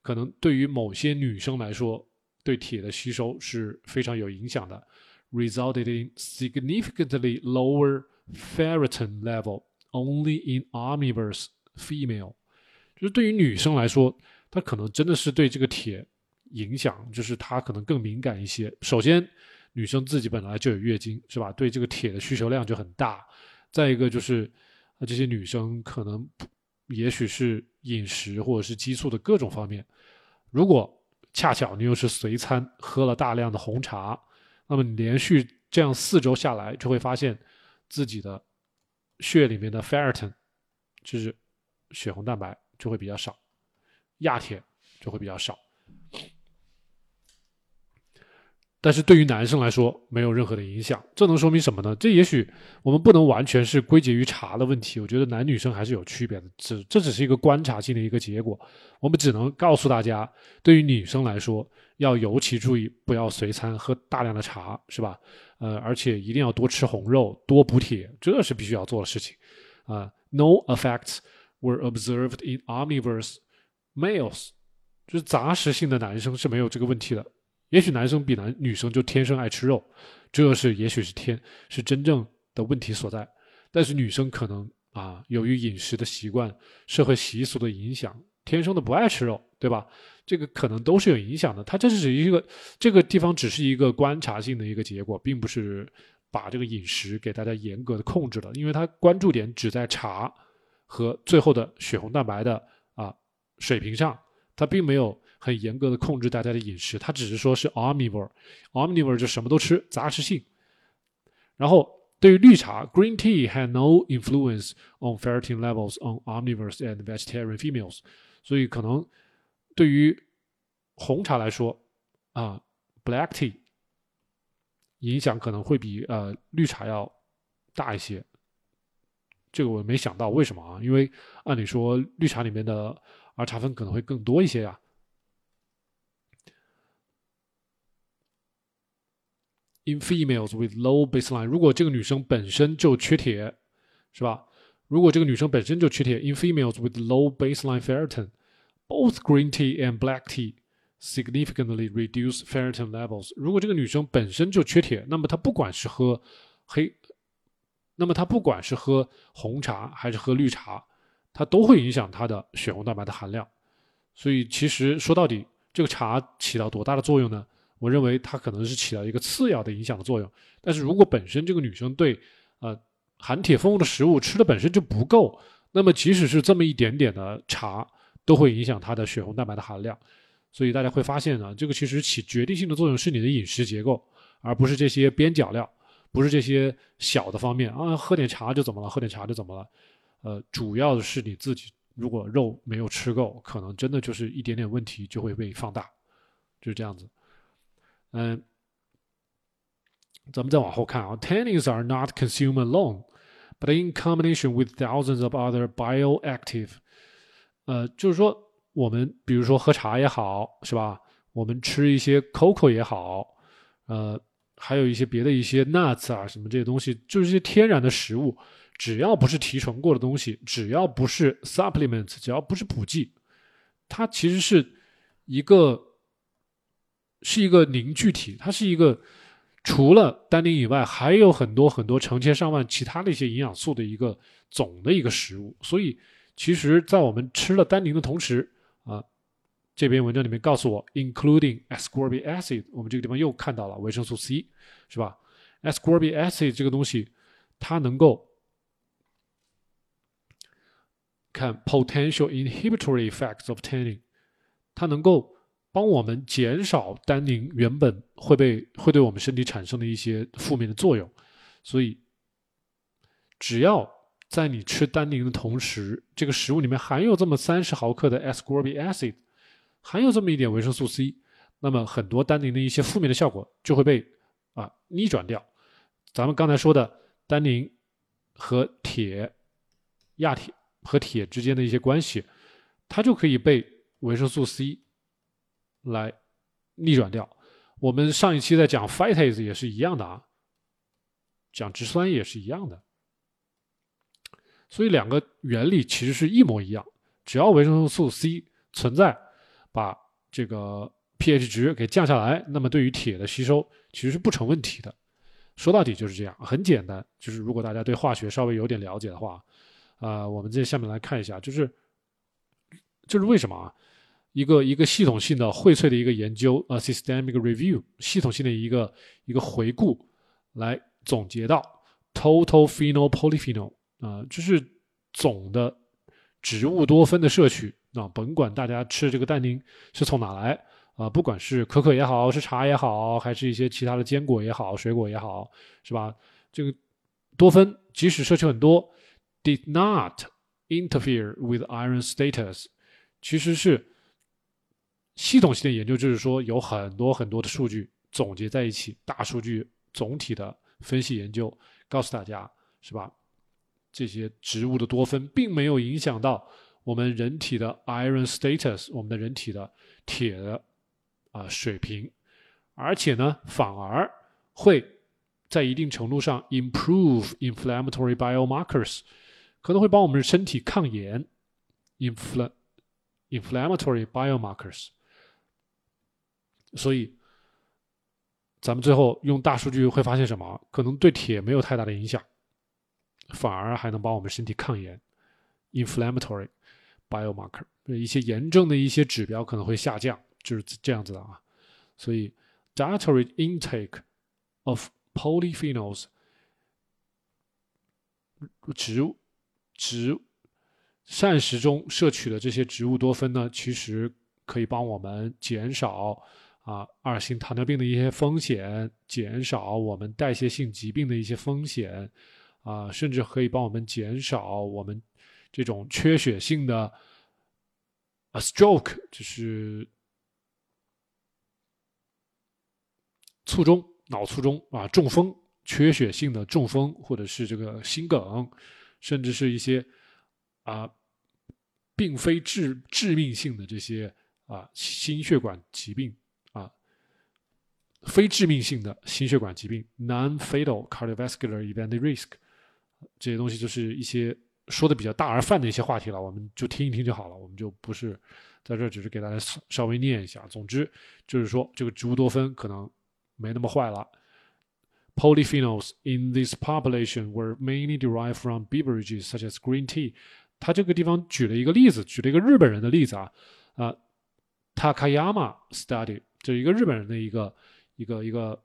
可能对于某些女生来说，对铁的吸收是非常有影响的，resulted in significantly lower ferritin level only in omnivorous female。就是对于女生来说，她可能真的是对这个铁影响，就是她可能更敏感一些。首先，女生自己本来就有月经，是吧？对这个铁的需求量就很大。再一个就是，啊，这些女生可能，也许是饮食或者是激素的各种方面，如果恰巧你又是随餐喝了大量的红茶，那么你连续这样四周下来，就会发现自己的血里面的 ferritin，就是血红蛋白就会比较少，亚铁就会比较少。但是对于男生来说没有任何的影响，这能说明什么呢？这也许我们不能完全是归结于茶的问题，我觉得男女生还是有区别的，只这只是一个观察性的一个结果。我们只能告诉大家，对于女生来说要尤其注意，不要随餐喝大量的茶，是吧？呃，而且一定要多吃红肉，多补铁，这是必须要做的事情。啊，No effects were observed in omnivorous males，就是杂食性的男生是没有这个问题的。也许男生比男女生就天生爱吃肉，这是也许是天是真正的问题所在。但是女生可能啊，由于饮食的习惯、社会习俗的影响，天生的不爱吃肉，对吧？这个可能都是有影响的。它这是一个这个地方只是一个观察性的一个结果，并不是把这个饮食给大家严格的控制了，因为它关注点只在茶和最后的血红蛋白的水平上，它并没有。很严格的控制大家的饮食，他只是说是 omnivore，omnivore 就什么都吃，杂食性。然后对于绿茶，green tea had no influence on ferritin levels on omnivores and vegetarian females，所以可能对于红茶来说啊，black tea 影响可能会比呃绿茶要大一些。这个我没想到，为什么啊？因为按理说绿茶里面的儿茶酚可能会更多一些呀。In females with low baseline，如果这个女生本身就缺铁，是吧？如果这个女生本身就缺铁，in females with low baseline ferritin，both green tea and black tea significantly reduce ferritin levels。如果这个女生本身就缺铁，那么她不管是喝黑，那么她不管是喝红茶还是喝绿茶，它都会影响她的血红蛋白的含量。所以其实说到底，这个茶起到多大的作用呢？我认为它可能是起到一个次要的影响的作用，但是如果本身这个女生对呃含铁丰富的食物吃的本身就不够，那么即使是这么一点点的茶，都会影响她的血红蛋白的含量。所以大家会发现呢，这个其实起决定性的作用是你的饮食结构，而不是这些边角料，不是这些小的方面啊，喝点茶就怎么了，喝点茶就怎么了？呃，主要的是你自己，如果肉没有吃够，可能真的就是一点点问题就会被放大，就是这样子。嗯，咱们再往后看啊，tannins are not consumed alone but in combination with thousands of other bioactive，呃，就是说我们比如说喝茶也好，是吧？我们吃一些 cocoa 也好，呃，还有一些别的一些 nuts 啊，什么这些东西，就是一些天然的食物，只要不是提纯过的东西，只要不是 supplement，只要不是补剂，它其实是一个是一个凝聚体，它是一个。除了单宁以外，还有很多很多成千上万其他的一些营养素的一个总的一个食物。所以，其实，在我们吃了单宁的同时，啊，这篇文章里面告诉我，including ascorbic acid，我们这个地方又看到了维生素 C，是吧？ascorbic acid 这个东西，它能够看 potential inhibitory effects of tanning，它能够。帮我们减少单宁原本会被会对我们身体产生的一些负面的作用，所以只要在你吃单宁的同时，这个食物里面含有这么三十毫克的 ascorbic acid，含有这么一点维生素 C，那么很多单宁的一些负面的效果就会被啊逆转掉。咱们刚才说的单宁和铁、亚铁和铁之间的一些关系，它就可以被维生素 C。来逆转掉。我们上一期在讲 phytase 也是一样的啊，讲植酸也是一样的。所以两个原理其实是一模一样。只要维生素 C 存在，把这个 pH 值给降下来，那么对于铁的吸收其实是不成问题的。说到底就是这样，很简单。就是如果大家对化学稍微有点了解的话，啊，我们在下面来看一下，就是就是为什么啊？一个一个系统性的荟萃的一个研究，呃，systemic review，系统性的一个一个回顾，来总结到 total phenol-polyphenol 啊，就是总的植物多酚的摄取啊，甭管大家吃这个蛋宁是从哪来啊，不管是可可也好，是茶也好，还是一些其他的坚果也好，水果也好，是吧？这个多酚即使摄取很多，did not interfere with iron status，其实是。系统性的研究就是说，有很多很多的数据总结在一起，大数据总体的分析研究，告诉大家是吧？这些植物的多酚并没有影响到我们人体的 iron status，我们的人体的铁的啊水平，而且呢，反而会在一定程度上 improve inflammatory biomarkers，可能会帮我们身体抗炎，infl inflammatory biomarkers。所以，咱们最后用大数据会发现什么？可能对铁没有太大的影响，反而还能帮我们身体抗炎，inflammatory biomarker，一些炎症的一些指标可能会下降，就是这样子的啊。所以，dietary intake of polyphenols，植物植膳食中摄取的这些植物多酚呢，其实可以帮我们减少。啊，二型糖尿病的一些风险，减少我们代谢性疾病的一些风险，啊，甚至可以帮我们减少我们这种缺血性的啊 stroke，就是卒中、脑卒中啊，中风、缺血性的中风，或者是这个心梗，甚至是一些啊，并非致致命性的这些啊心血管疾病啊。非致命性的心血管疾病 （non-fatal cardiovascular event risk） 这些东西就是一些说的比较大而泛的一些话题了，我们就听一听就好了，我们就不是在这只是给大家稍微念一下。总之就是说，这个植物多酚可能没那么坏了。Polyphenols in this population were mainly derived from beverages such as green tea。他这个地方举了一个例子，举了一个日本人的例子啊啊，Takayama study，这是一个日本人的一个。一个一个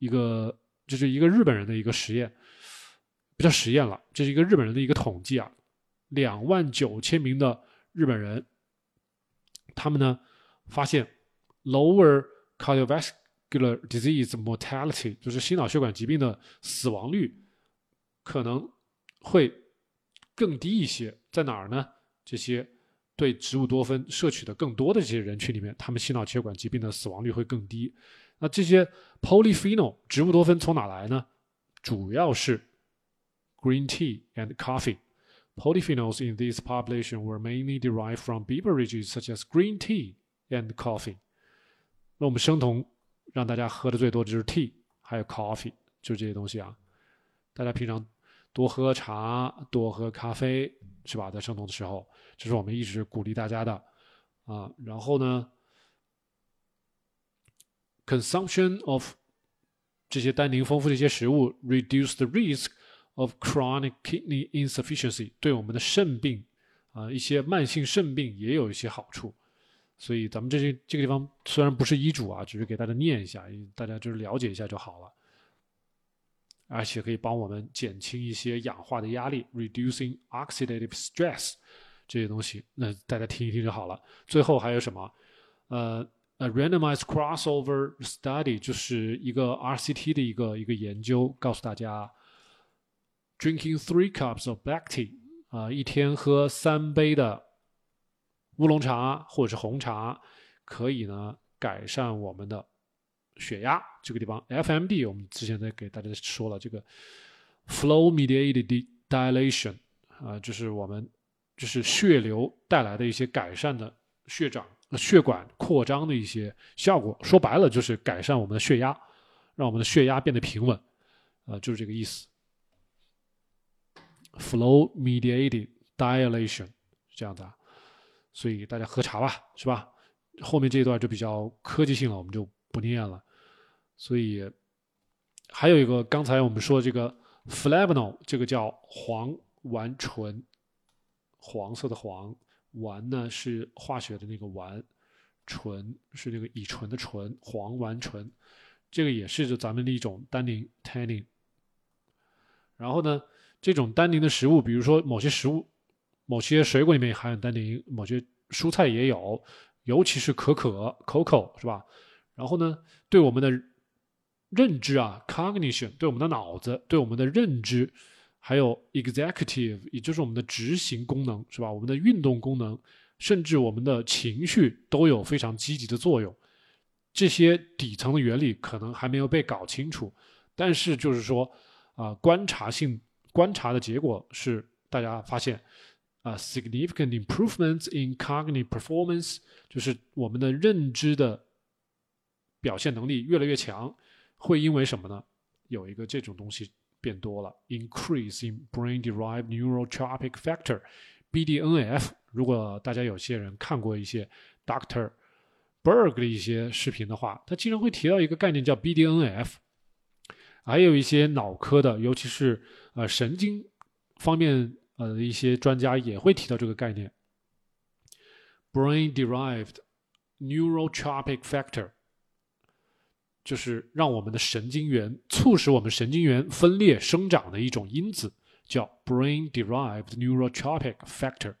一个，这是一个日本人的一个实验，不叫实验了，这是一个日本人的一个统计啊，两万九千名的日本人，他们呢发现 lower cardiovascular disease mortality，就是心脑血管疾病的死亡率可能会更低一些，在哪儿呢？这些。对植物多酚摄取的更多的这些人群里面，他们心脑血管疾病的死亡率会更低。那这些 polyphenol 植物多酚从哪来呢？主要是 green tea and coffee. Polyphenols in this population were mainly derived from beverages such as green tea and coffee. 那我们生酮让大家喝的最多的就是 tea，还有 coffee，就是这些东西啊。大家平常多喝茶，多喝咖啡，是吧？在生酮的时候，这是我们一直鼓励大家的啊。然后呢，consumption of 这些单宁丰富的一些食物，reduce the risk of chronic kidney insufficiency，对我们的肾病啊，一些慢性肾病也有一些好处。所以咱们这些这个地方虽然不是医嘱啊，只是给大家念一下，大家就是了解一下就好了。而且可以帮我们减轻一些氧化的压力，reducing oxidative stress 这些东西。那大家听一听就好了。最后还有什么？呃，a randomized crossover study 就是一个 RCT 的一个一个研究，告诉大家，drinking three cups of black tea 啊，一天喝三杯的。乌龙茶或者是红茶，可以呢改善我们的血压。这个地方，FMD 我们之前在给大家说了，这个 flow mediated dilation 啊，就是我们就是血流带来的一些改善的血长血管扩张的一些效果。说白了就是改善我们的血压，让我们的血压变得平稳，啊，就是这个意思。Flow mediated dilation 这样的啊。所以大家喝茶吧，是吧？后面这一段就比较科技性了，我们就不念了。所以还有一个，刚才我们说这个 flavanol，这个叫黄烷醇，黄色的黄，烷呢是化学的那个烷，醇是那个乙醇的醇，黄烷醇，这个也是就咱们的一种单宁 tannin。然后呢，这种单宁的食物，比如说某些食物。某些水果里面含有单宁，某些蔬菜也有，尤其是可可 （Coco） 是吧？然后呢，对我们的认知啊 （cognition），对我们的脑子，对我们的认知，还有 executive，也就是我们的执行功能是吧？我们的运动功能，甚至我们的情绪都有非常积极的作用。这些底层的原理可能还没有被搞清楚，但是就是说啊，观察性观察的结果是，大家发现。啊，significant improvements in cognitive performance，就是我们的认知的表现能力越来越强，会因为什么呢？有一个这种东西变多了，increase in brain-derived neurotropic factor，BDNF。如果大家有些人看过一些 Doctor Berg 的一些视频的话，他经常会提到一个概念叫 BDNF。还有一些脑科的，尤其是呃神经方面。呃，一些专家也会提到这个概念，brain-derived neurotropic factor，就是让我们的神经元促使我们神经元分裂生长的一种因子，叫 brain-derived neurotropic factor。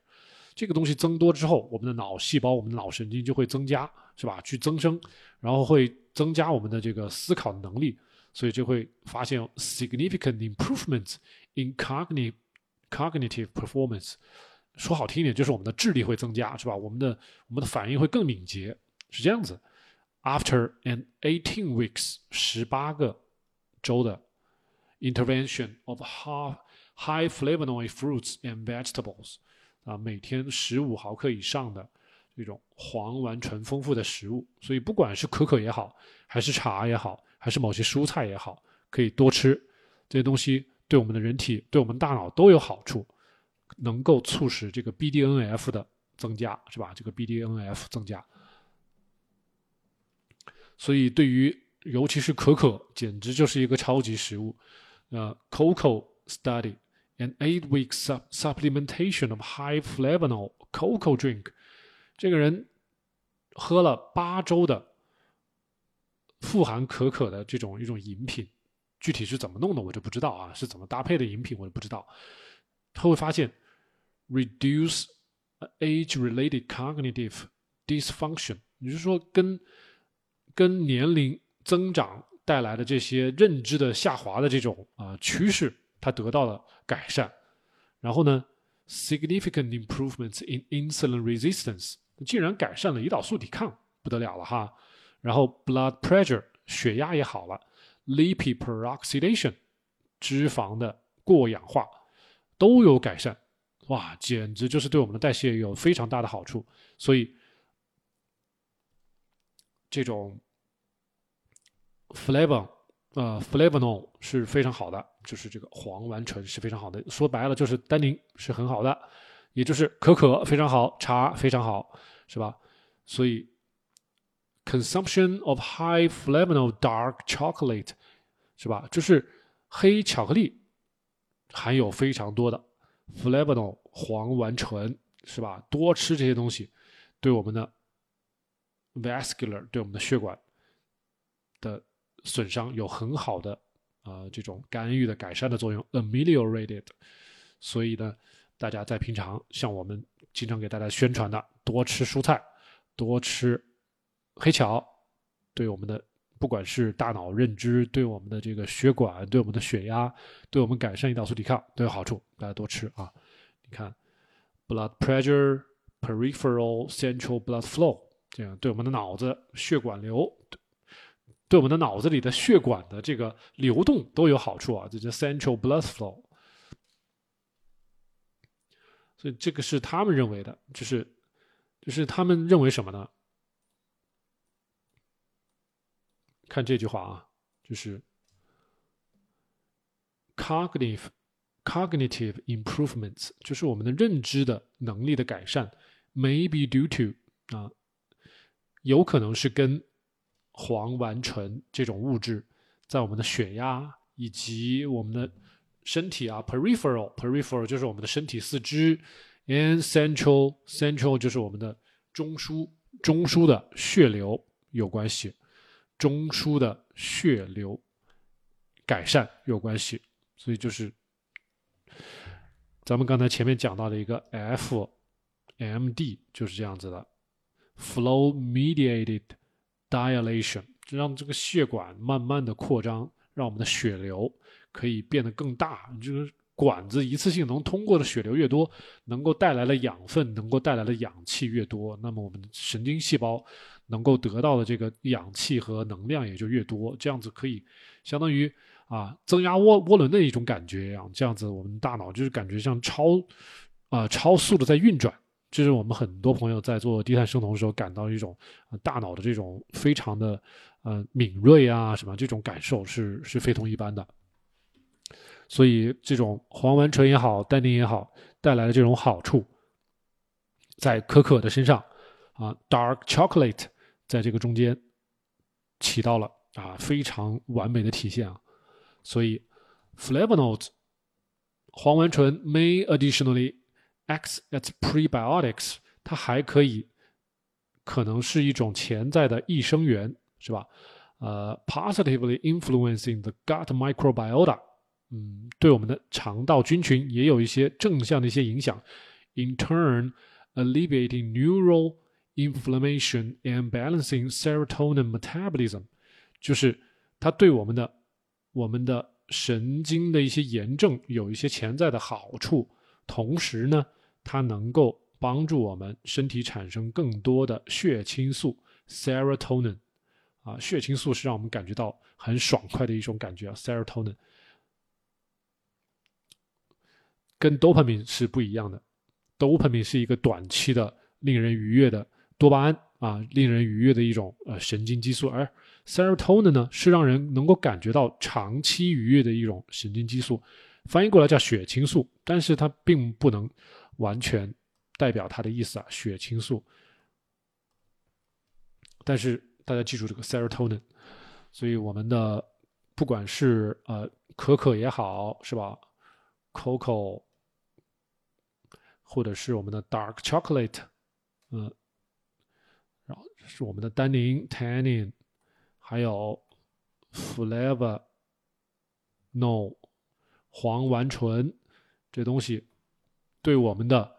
这个东西增多之后，我们的脑细胞、我们的脑神经就会增加，是吧？去增生，然后会增加我们的这个思考能力，所以就会发现 significant improvements in cognitive。Cognitive performance，说好听一点就是我们的智力会增加，是吧？我们的我们的反应会更敏捷，是这样子。After an eighteen weeks，十八个周的 intervention of high high flavonoid fruits and vegetables，啊，每天十五毫克以上的这种黄烷醇丰富的食物，所以不管是可可也好，还是茶也好，还是某些蔬菜也好，可以多吃这些东西。对我们的人体、对我们大脑都有好处，能够促使这个 BDNF 的增加，是吧？这个 BDNF 增加，所以对于尤其是可可，简直就是一个超级食物。呃，Coco study，an eight week supplementation of high flavanol cocoa drink，这个人喝了八周的富含可可的这种一种饮品。具体是怎么弄的，我就不知道啊，是怎么搭配的饮品，我就不知道。他会发现，reduce age-related cognitive dysfunction，也就是说，跟跟年龄增长带来的这些认知的下滑的这种啊趋势，它得到了改善。然后呢，significant improvements in insulin resistance，竟然改善了胰岛素抵抗，不得了了哈。然后 blood pressure，血压也好了。lipid peroxidation，脂肪的过氧化都有改善，哇，简直就是对我们的代谢有非常大的好处。所以，这种 flavon，呃 flavonol 是非常好的，就是这个黄烷醇是非常好的。说白了就是单宁是很好的，也就是可可非常好，茶非常好，是吧？所以。Consumption of high flavanol dark chocolate，是吧？就是黑巧克力含有非常多的 flavanol 黄烷醇，是吧？多吃这些东西，对我们的 vascular 对我们的血管的损伤有很好的啊这种干预的改善的作用，ameliorated。所以呢，大家在平常像我们经常给大家宣传的，多吃蔬菜，多吃。黑巧对我们的不管是大脑认知，对我们的这个血管，对我们的血压，对我们改善胰岛素抵抗都有好处，大家多吃啊！你看，blood pressure, peripheral, central blood flow，这样对我们的脑子血管流，对我们的脑子里的血管的这个流动都有好处啊！这叫 central blood flow。所以这个是他们认为的，就是就是他们认为什么呢？看这句话啊，就是 cognitive cognitive improvements，就是我们的认知的能力的改善，may be due to 啊，有可能是跟黄烷醇这种物质在我们的血压以及我们的身体啊，peripheral peripheral 就是我们的身体四肢，and central central 就是我们的中枢中枢的血流有关系。中枢的血流改善有关系，所以就是咱们刚才前面讲到的一个 FMD 就是这样子的，flow mediated dilation，让这个血管慢慢的扩张，让我们的血流可以变得更大，就是管子一次性能通过的血流越多，能够带来的养分，能够带来的氧气越多，那么我们的神经细胞。能够得到的这个氧气和能量也就越多，这样子可以相当于啊增压涡涡轮的一种感觉一样，这样子我们大脑就是感觉像超啊超速的在运转，这是我们很多朋友在做低碳生酮的时候感到一种大脑的这种非常的呃敏锐啊什么这种感受是是非同一般的。所以这种黄烷醇也好，丹宁也好带来的这种好处，在可可的身上啊，dark chocolate。在这个中间起到了啊非常完美的体现啊，所以 flavonoids 黄烷醇 may additionally act as prebiotics，它还可以可能是一种潜在的益生元，是吧？呃，positively influencing the gut microbiota，嗯，对我们的肠道菌群也有一些正向的一些影响，in turn alleviating neural Inflammation and balancing serotonin metabolism，就是它对我们的我们的神经的一些炎症有一些潜在的好处，同时呢，它能够帮助我们身体产生更多的血清素 serotonin，啊，血清素是让我们感觉到很爽快的一种感觉啊，serotonin 跟 dopamine 是不一样的，dopamine 是一个短期的令人愉悦的。多巴胺啊，令人愉悦的一种呃神经激素，而 serotonin 呢是让人能够感觉到长期愉悦的一种神经激素，翻译过来叫血清素，但是它并不能完全代表它的意思啊，血清素。但是大家记住这个 serotonin，所以我们的不管是呃可可也好，是吧，cocoa，或者是我们的 dark chocolate，嗯。是我们的单宁 （tannin），还有 flavor no 黄烷醇这东西，对我们的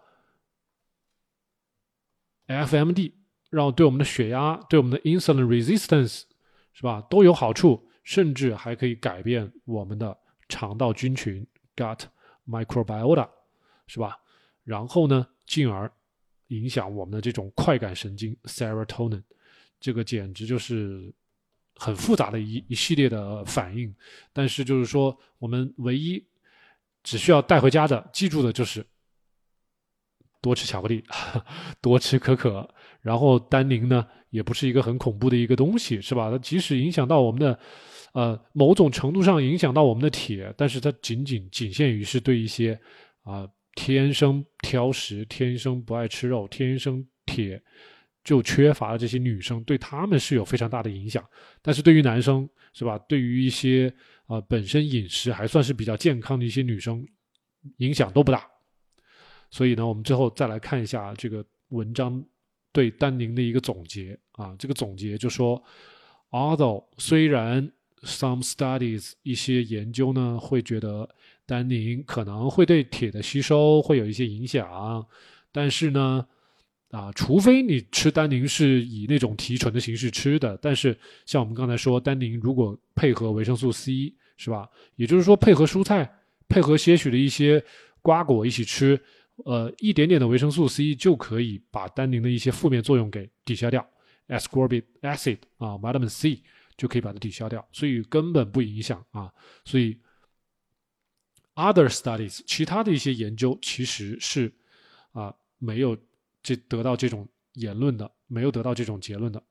FMD，让对我们的血压、对我们的 insulin resistance 是吧，都有好处，甚至还可以改变我们的肠道菌群 gut microbiota 是吧？然后呢，进而。影响我们的这种快感神经 serotonin，这个简直就是很复杂的一一系列的反应。但是就是说，我们唯一只需要带回家的，记住的就是多吃巧克力，多吃可可。然后单宁呢，也不是一个很恐怖的一个东西，是吧？它即使影响到我们的，呃，某种程度上影响到我们的铁，但是它仅仅仅限于是对一些啊天生挑食、天生不爱吃肉、天生铁就缺乏的这些女生，对她们是有非常大的影响。但是对于男生，是吧？对于一些啊本身饮食还算是比较健康的一些女生，影响都不大。所以呢，我们最后再来看一下这个文章。对丹宁的一个总结啊，这个总结就说，although 虽然 some studies 一些研究呢会觉得丹宁可能会对铁的吸收会有一些影响，但是呢，啊，除非你吃丹宁是以那种提纯的形式吃的，但是像我们刚才说，丹宁如果配合维生素 C 是吧，也就是说配合蔬菜，配合些许的一些瓜果一起吃。呃，一点点的维生素 C 就可以把单宁的一些负面作用给抵消掉，ascorbic acid 啊，vitamin C 就可以把它抵消掉，所以根本不影响啊。所以 other studies 其他的一些研究其实是啊没有这得到这种言论的，没有得到这种结论的。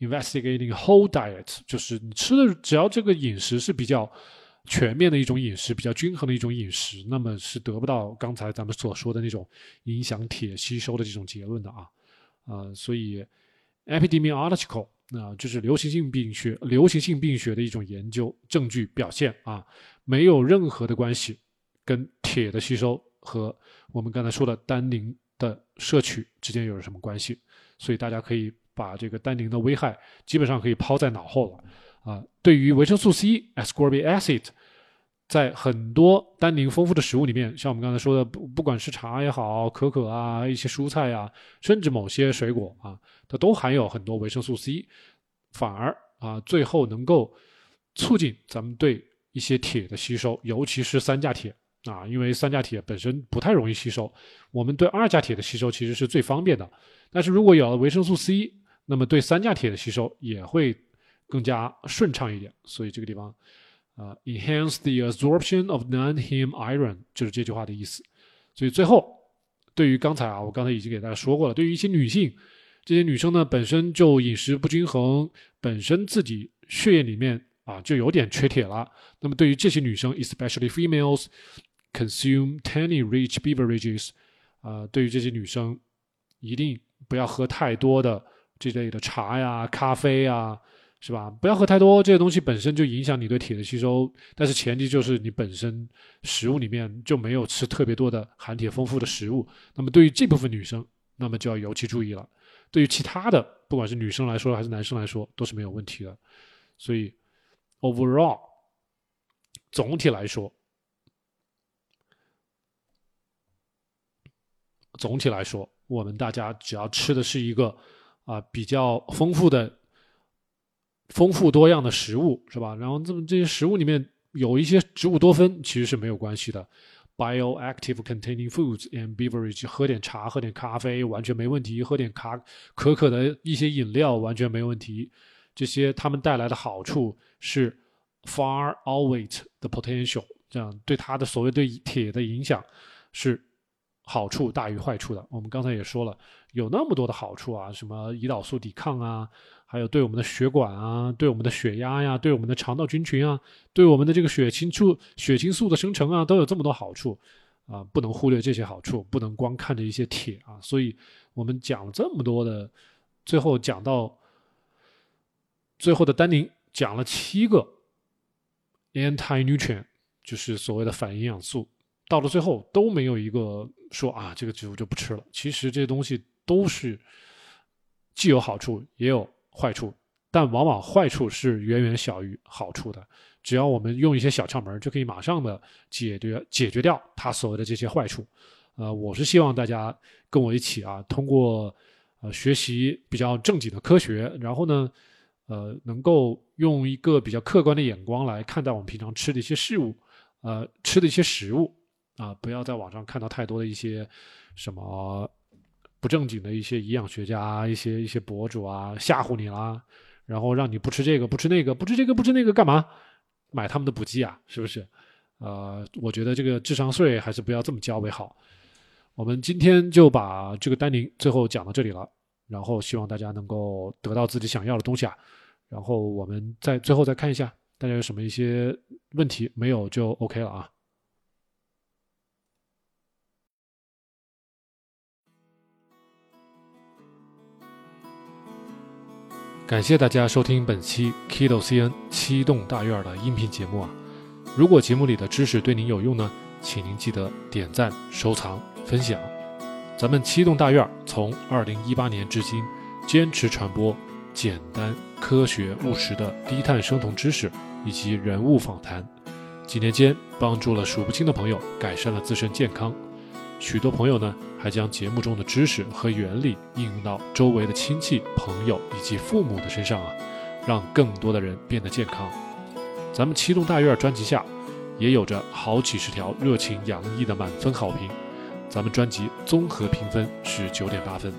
Investigating whole diet 就是你吃的只要这个饮食是比较。全面的一种饮食，比较均衡的一种饮食，那么是得不到刚才咱们所说的那种影响铁吸收的这种结论的啊，啊，所以 epidemiological 啊，就是流行性病学、流行性病学的一种研究证据表现啊，没有任何的关系跟铁的吸收和我们刚才说的单宁的摄取之间有什么关系，所以大家可以把这个单宁的危害基本上可以抛在脑后了。啊，对于维生素 C，ascorbic acid，在很多单宁丰富的食物里面，像我们刚才说的，不不管是茶也好，可可啊，一些蔬菜呀，甚至某些水果啊，它都含有很多维生素 C，反而啊，最后能够促进咱们对一些铁的吸收，尤其是三价铁啊，因为三价铁本身不太容易吸收，我们对二价铁的吸收其实是最方便的，但是如果有了维生素 C，那么对三价铁的吸收也会。更加顺畅一点，所以这个地方，啊，enhance the absorption of non-heme iron 就是这句话的意思。所以最后，对于刚才啊，我刚才已经给大家说过了，对于一些女性，这些女生呢本身就饮食不均衡，本身自己血液里面啊就有点缺铁了。那么对于这些女生，especially females consume tannin rich beverages，啊，对于这些女生，一定不要喝太多的这类的茶呀、咖啡啊。是吧？不要喝太多，这些东西本身就影响你对铁的吸收。但是前提就是你本身食物里面就没有吃特别多的含铁丰富的食物。那么对于这部分女生，那么就要尤其注意了。对于其他的，不管是女生来说还是男生来说，都是没有问题的。所以，overall，总体来说，总体来说，我们大家只要吃的是一个啊比较丰富的。丰富多样的食物是吧？然后这么这些食物里面有一些植物多酚，其实是没有关系的。Bioactive containing foods and beverage，喝点茶，喝点咖啡完全没问题，喝点咖可可的一些饮料完全没问题。这些它们带来的好处是 far outweigh the potential，这样对它的所谓对铁的影响是好处大于坏处的。我们刚才也说了，有那么多的好处啊，什么胰岛素抵抗啊。还有对我们的血管啊，对我们的血压呀，对我们的肠道菌群啊，对我们的这个血清素、血清素的生成啊，都有这么多好处啊，不能忽略这些好处，不能光看着一些铁啊。所以我们讲了这么多的，最后讲到最后的单宁，讲了七个 anti-nutrient，就是所谓的反营养素，到了最后都没有一个说啊，这个植物就不吃了。其实这些东西都是既有好处，也有。坏处，但往往坏处是远远小于好处的。只要我们用一些小窍门，就可以马上的解决解决掉它所谓的这些坏处。呃，我是希望大家跟我一起啊，通过呃学习比较正经的科学，然后呢，呃，能够用一个比较客观的眼光来看待我们平常吃的一些事物，呃，吃的一些食物啊，不要在网上看到太多的一些什么。不正经的一些营养学家、一些一些博主啊，吓唬你啦，然后让你不吃这个、不吃那个、不吃这个、不吃那个，干嘛？买他们的补剂啊，是不是？呃，我觉得这个智商税还是不要这么交为好。我们今天就把这个丹宁最后讲到这里了，然后希望大家能够得到自己想要的东西啊。然后我们再最后再看一下大家有什么一些问题，没有就 OK 了啊。感谢大家收听本期 Kido CN 七栋大院的音频节目啊！如果节目里的知识对您有用呢，请您记得点赞、收藏、分享。咱们七栋大院从二零一八年至今，坚持传播简单、科学、务实的低碳生酮知识以及人物访谈，几年间帮助了数不清的朋友改善了自身健康。许多朋友呢，还将节目中的知识和原理应用到周围的亲戚、朋友以及父母的身上啊，让更多的人变得健康。咱们七栋大院专辑下，也有着好几十条热情洋溢的满分好评。咱们专辑综合评分是九点八分。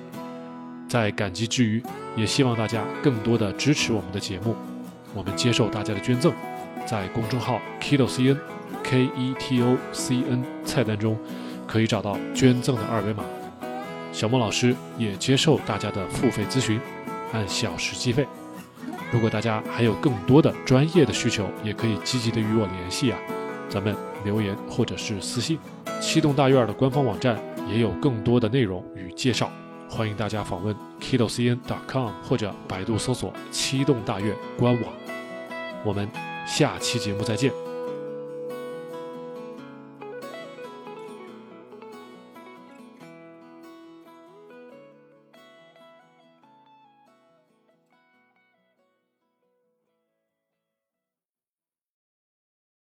在感激之余，也希望大家更多的支持我们的节目。我们接受大家的捐赠，在公众号 Keto CN K E T O C N 菜单中。可以找到捐赠的二维码，小莫老师也接受大家的付费咨询，按小时计费。如果大家还有更多的专业的需求，也可以积极的与我联系啊，咱们留言或者是私信。七栋大院的官方网站也有更多的内容与介绍，欢迎大家访问 kidocn.com 或者百度搜索七栋大院官网。我们下期节目再见。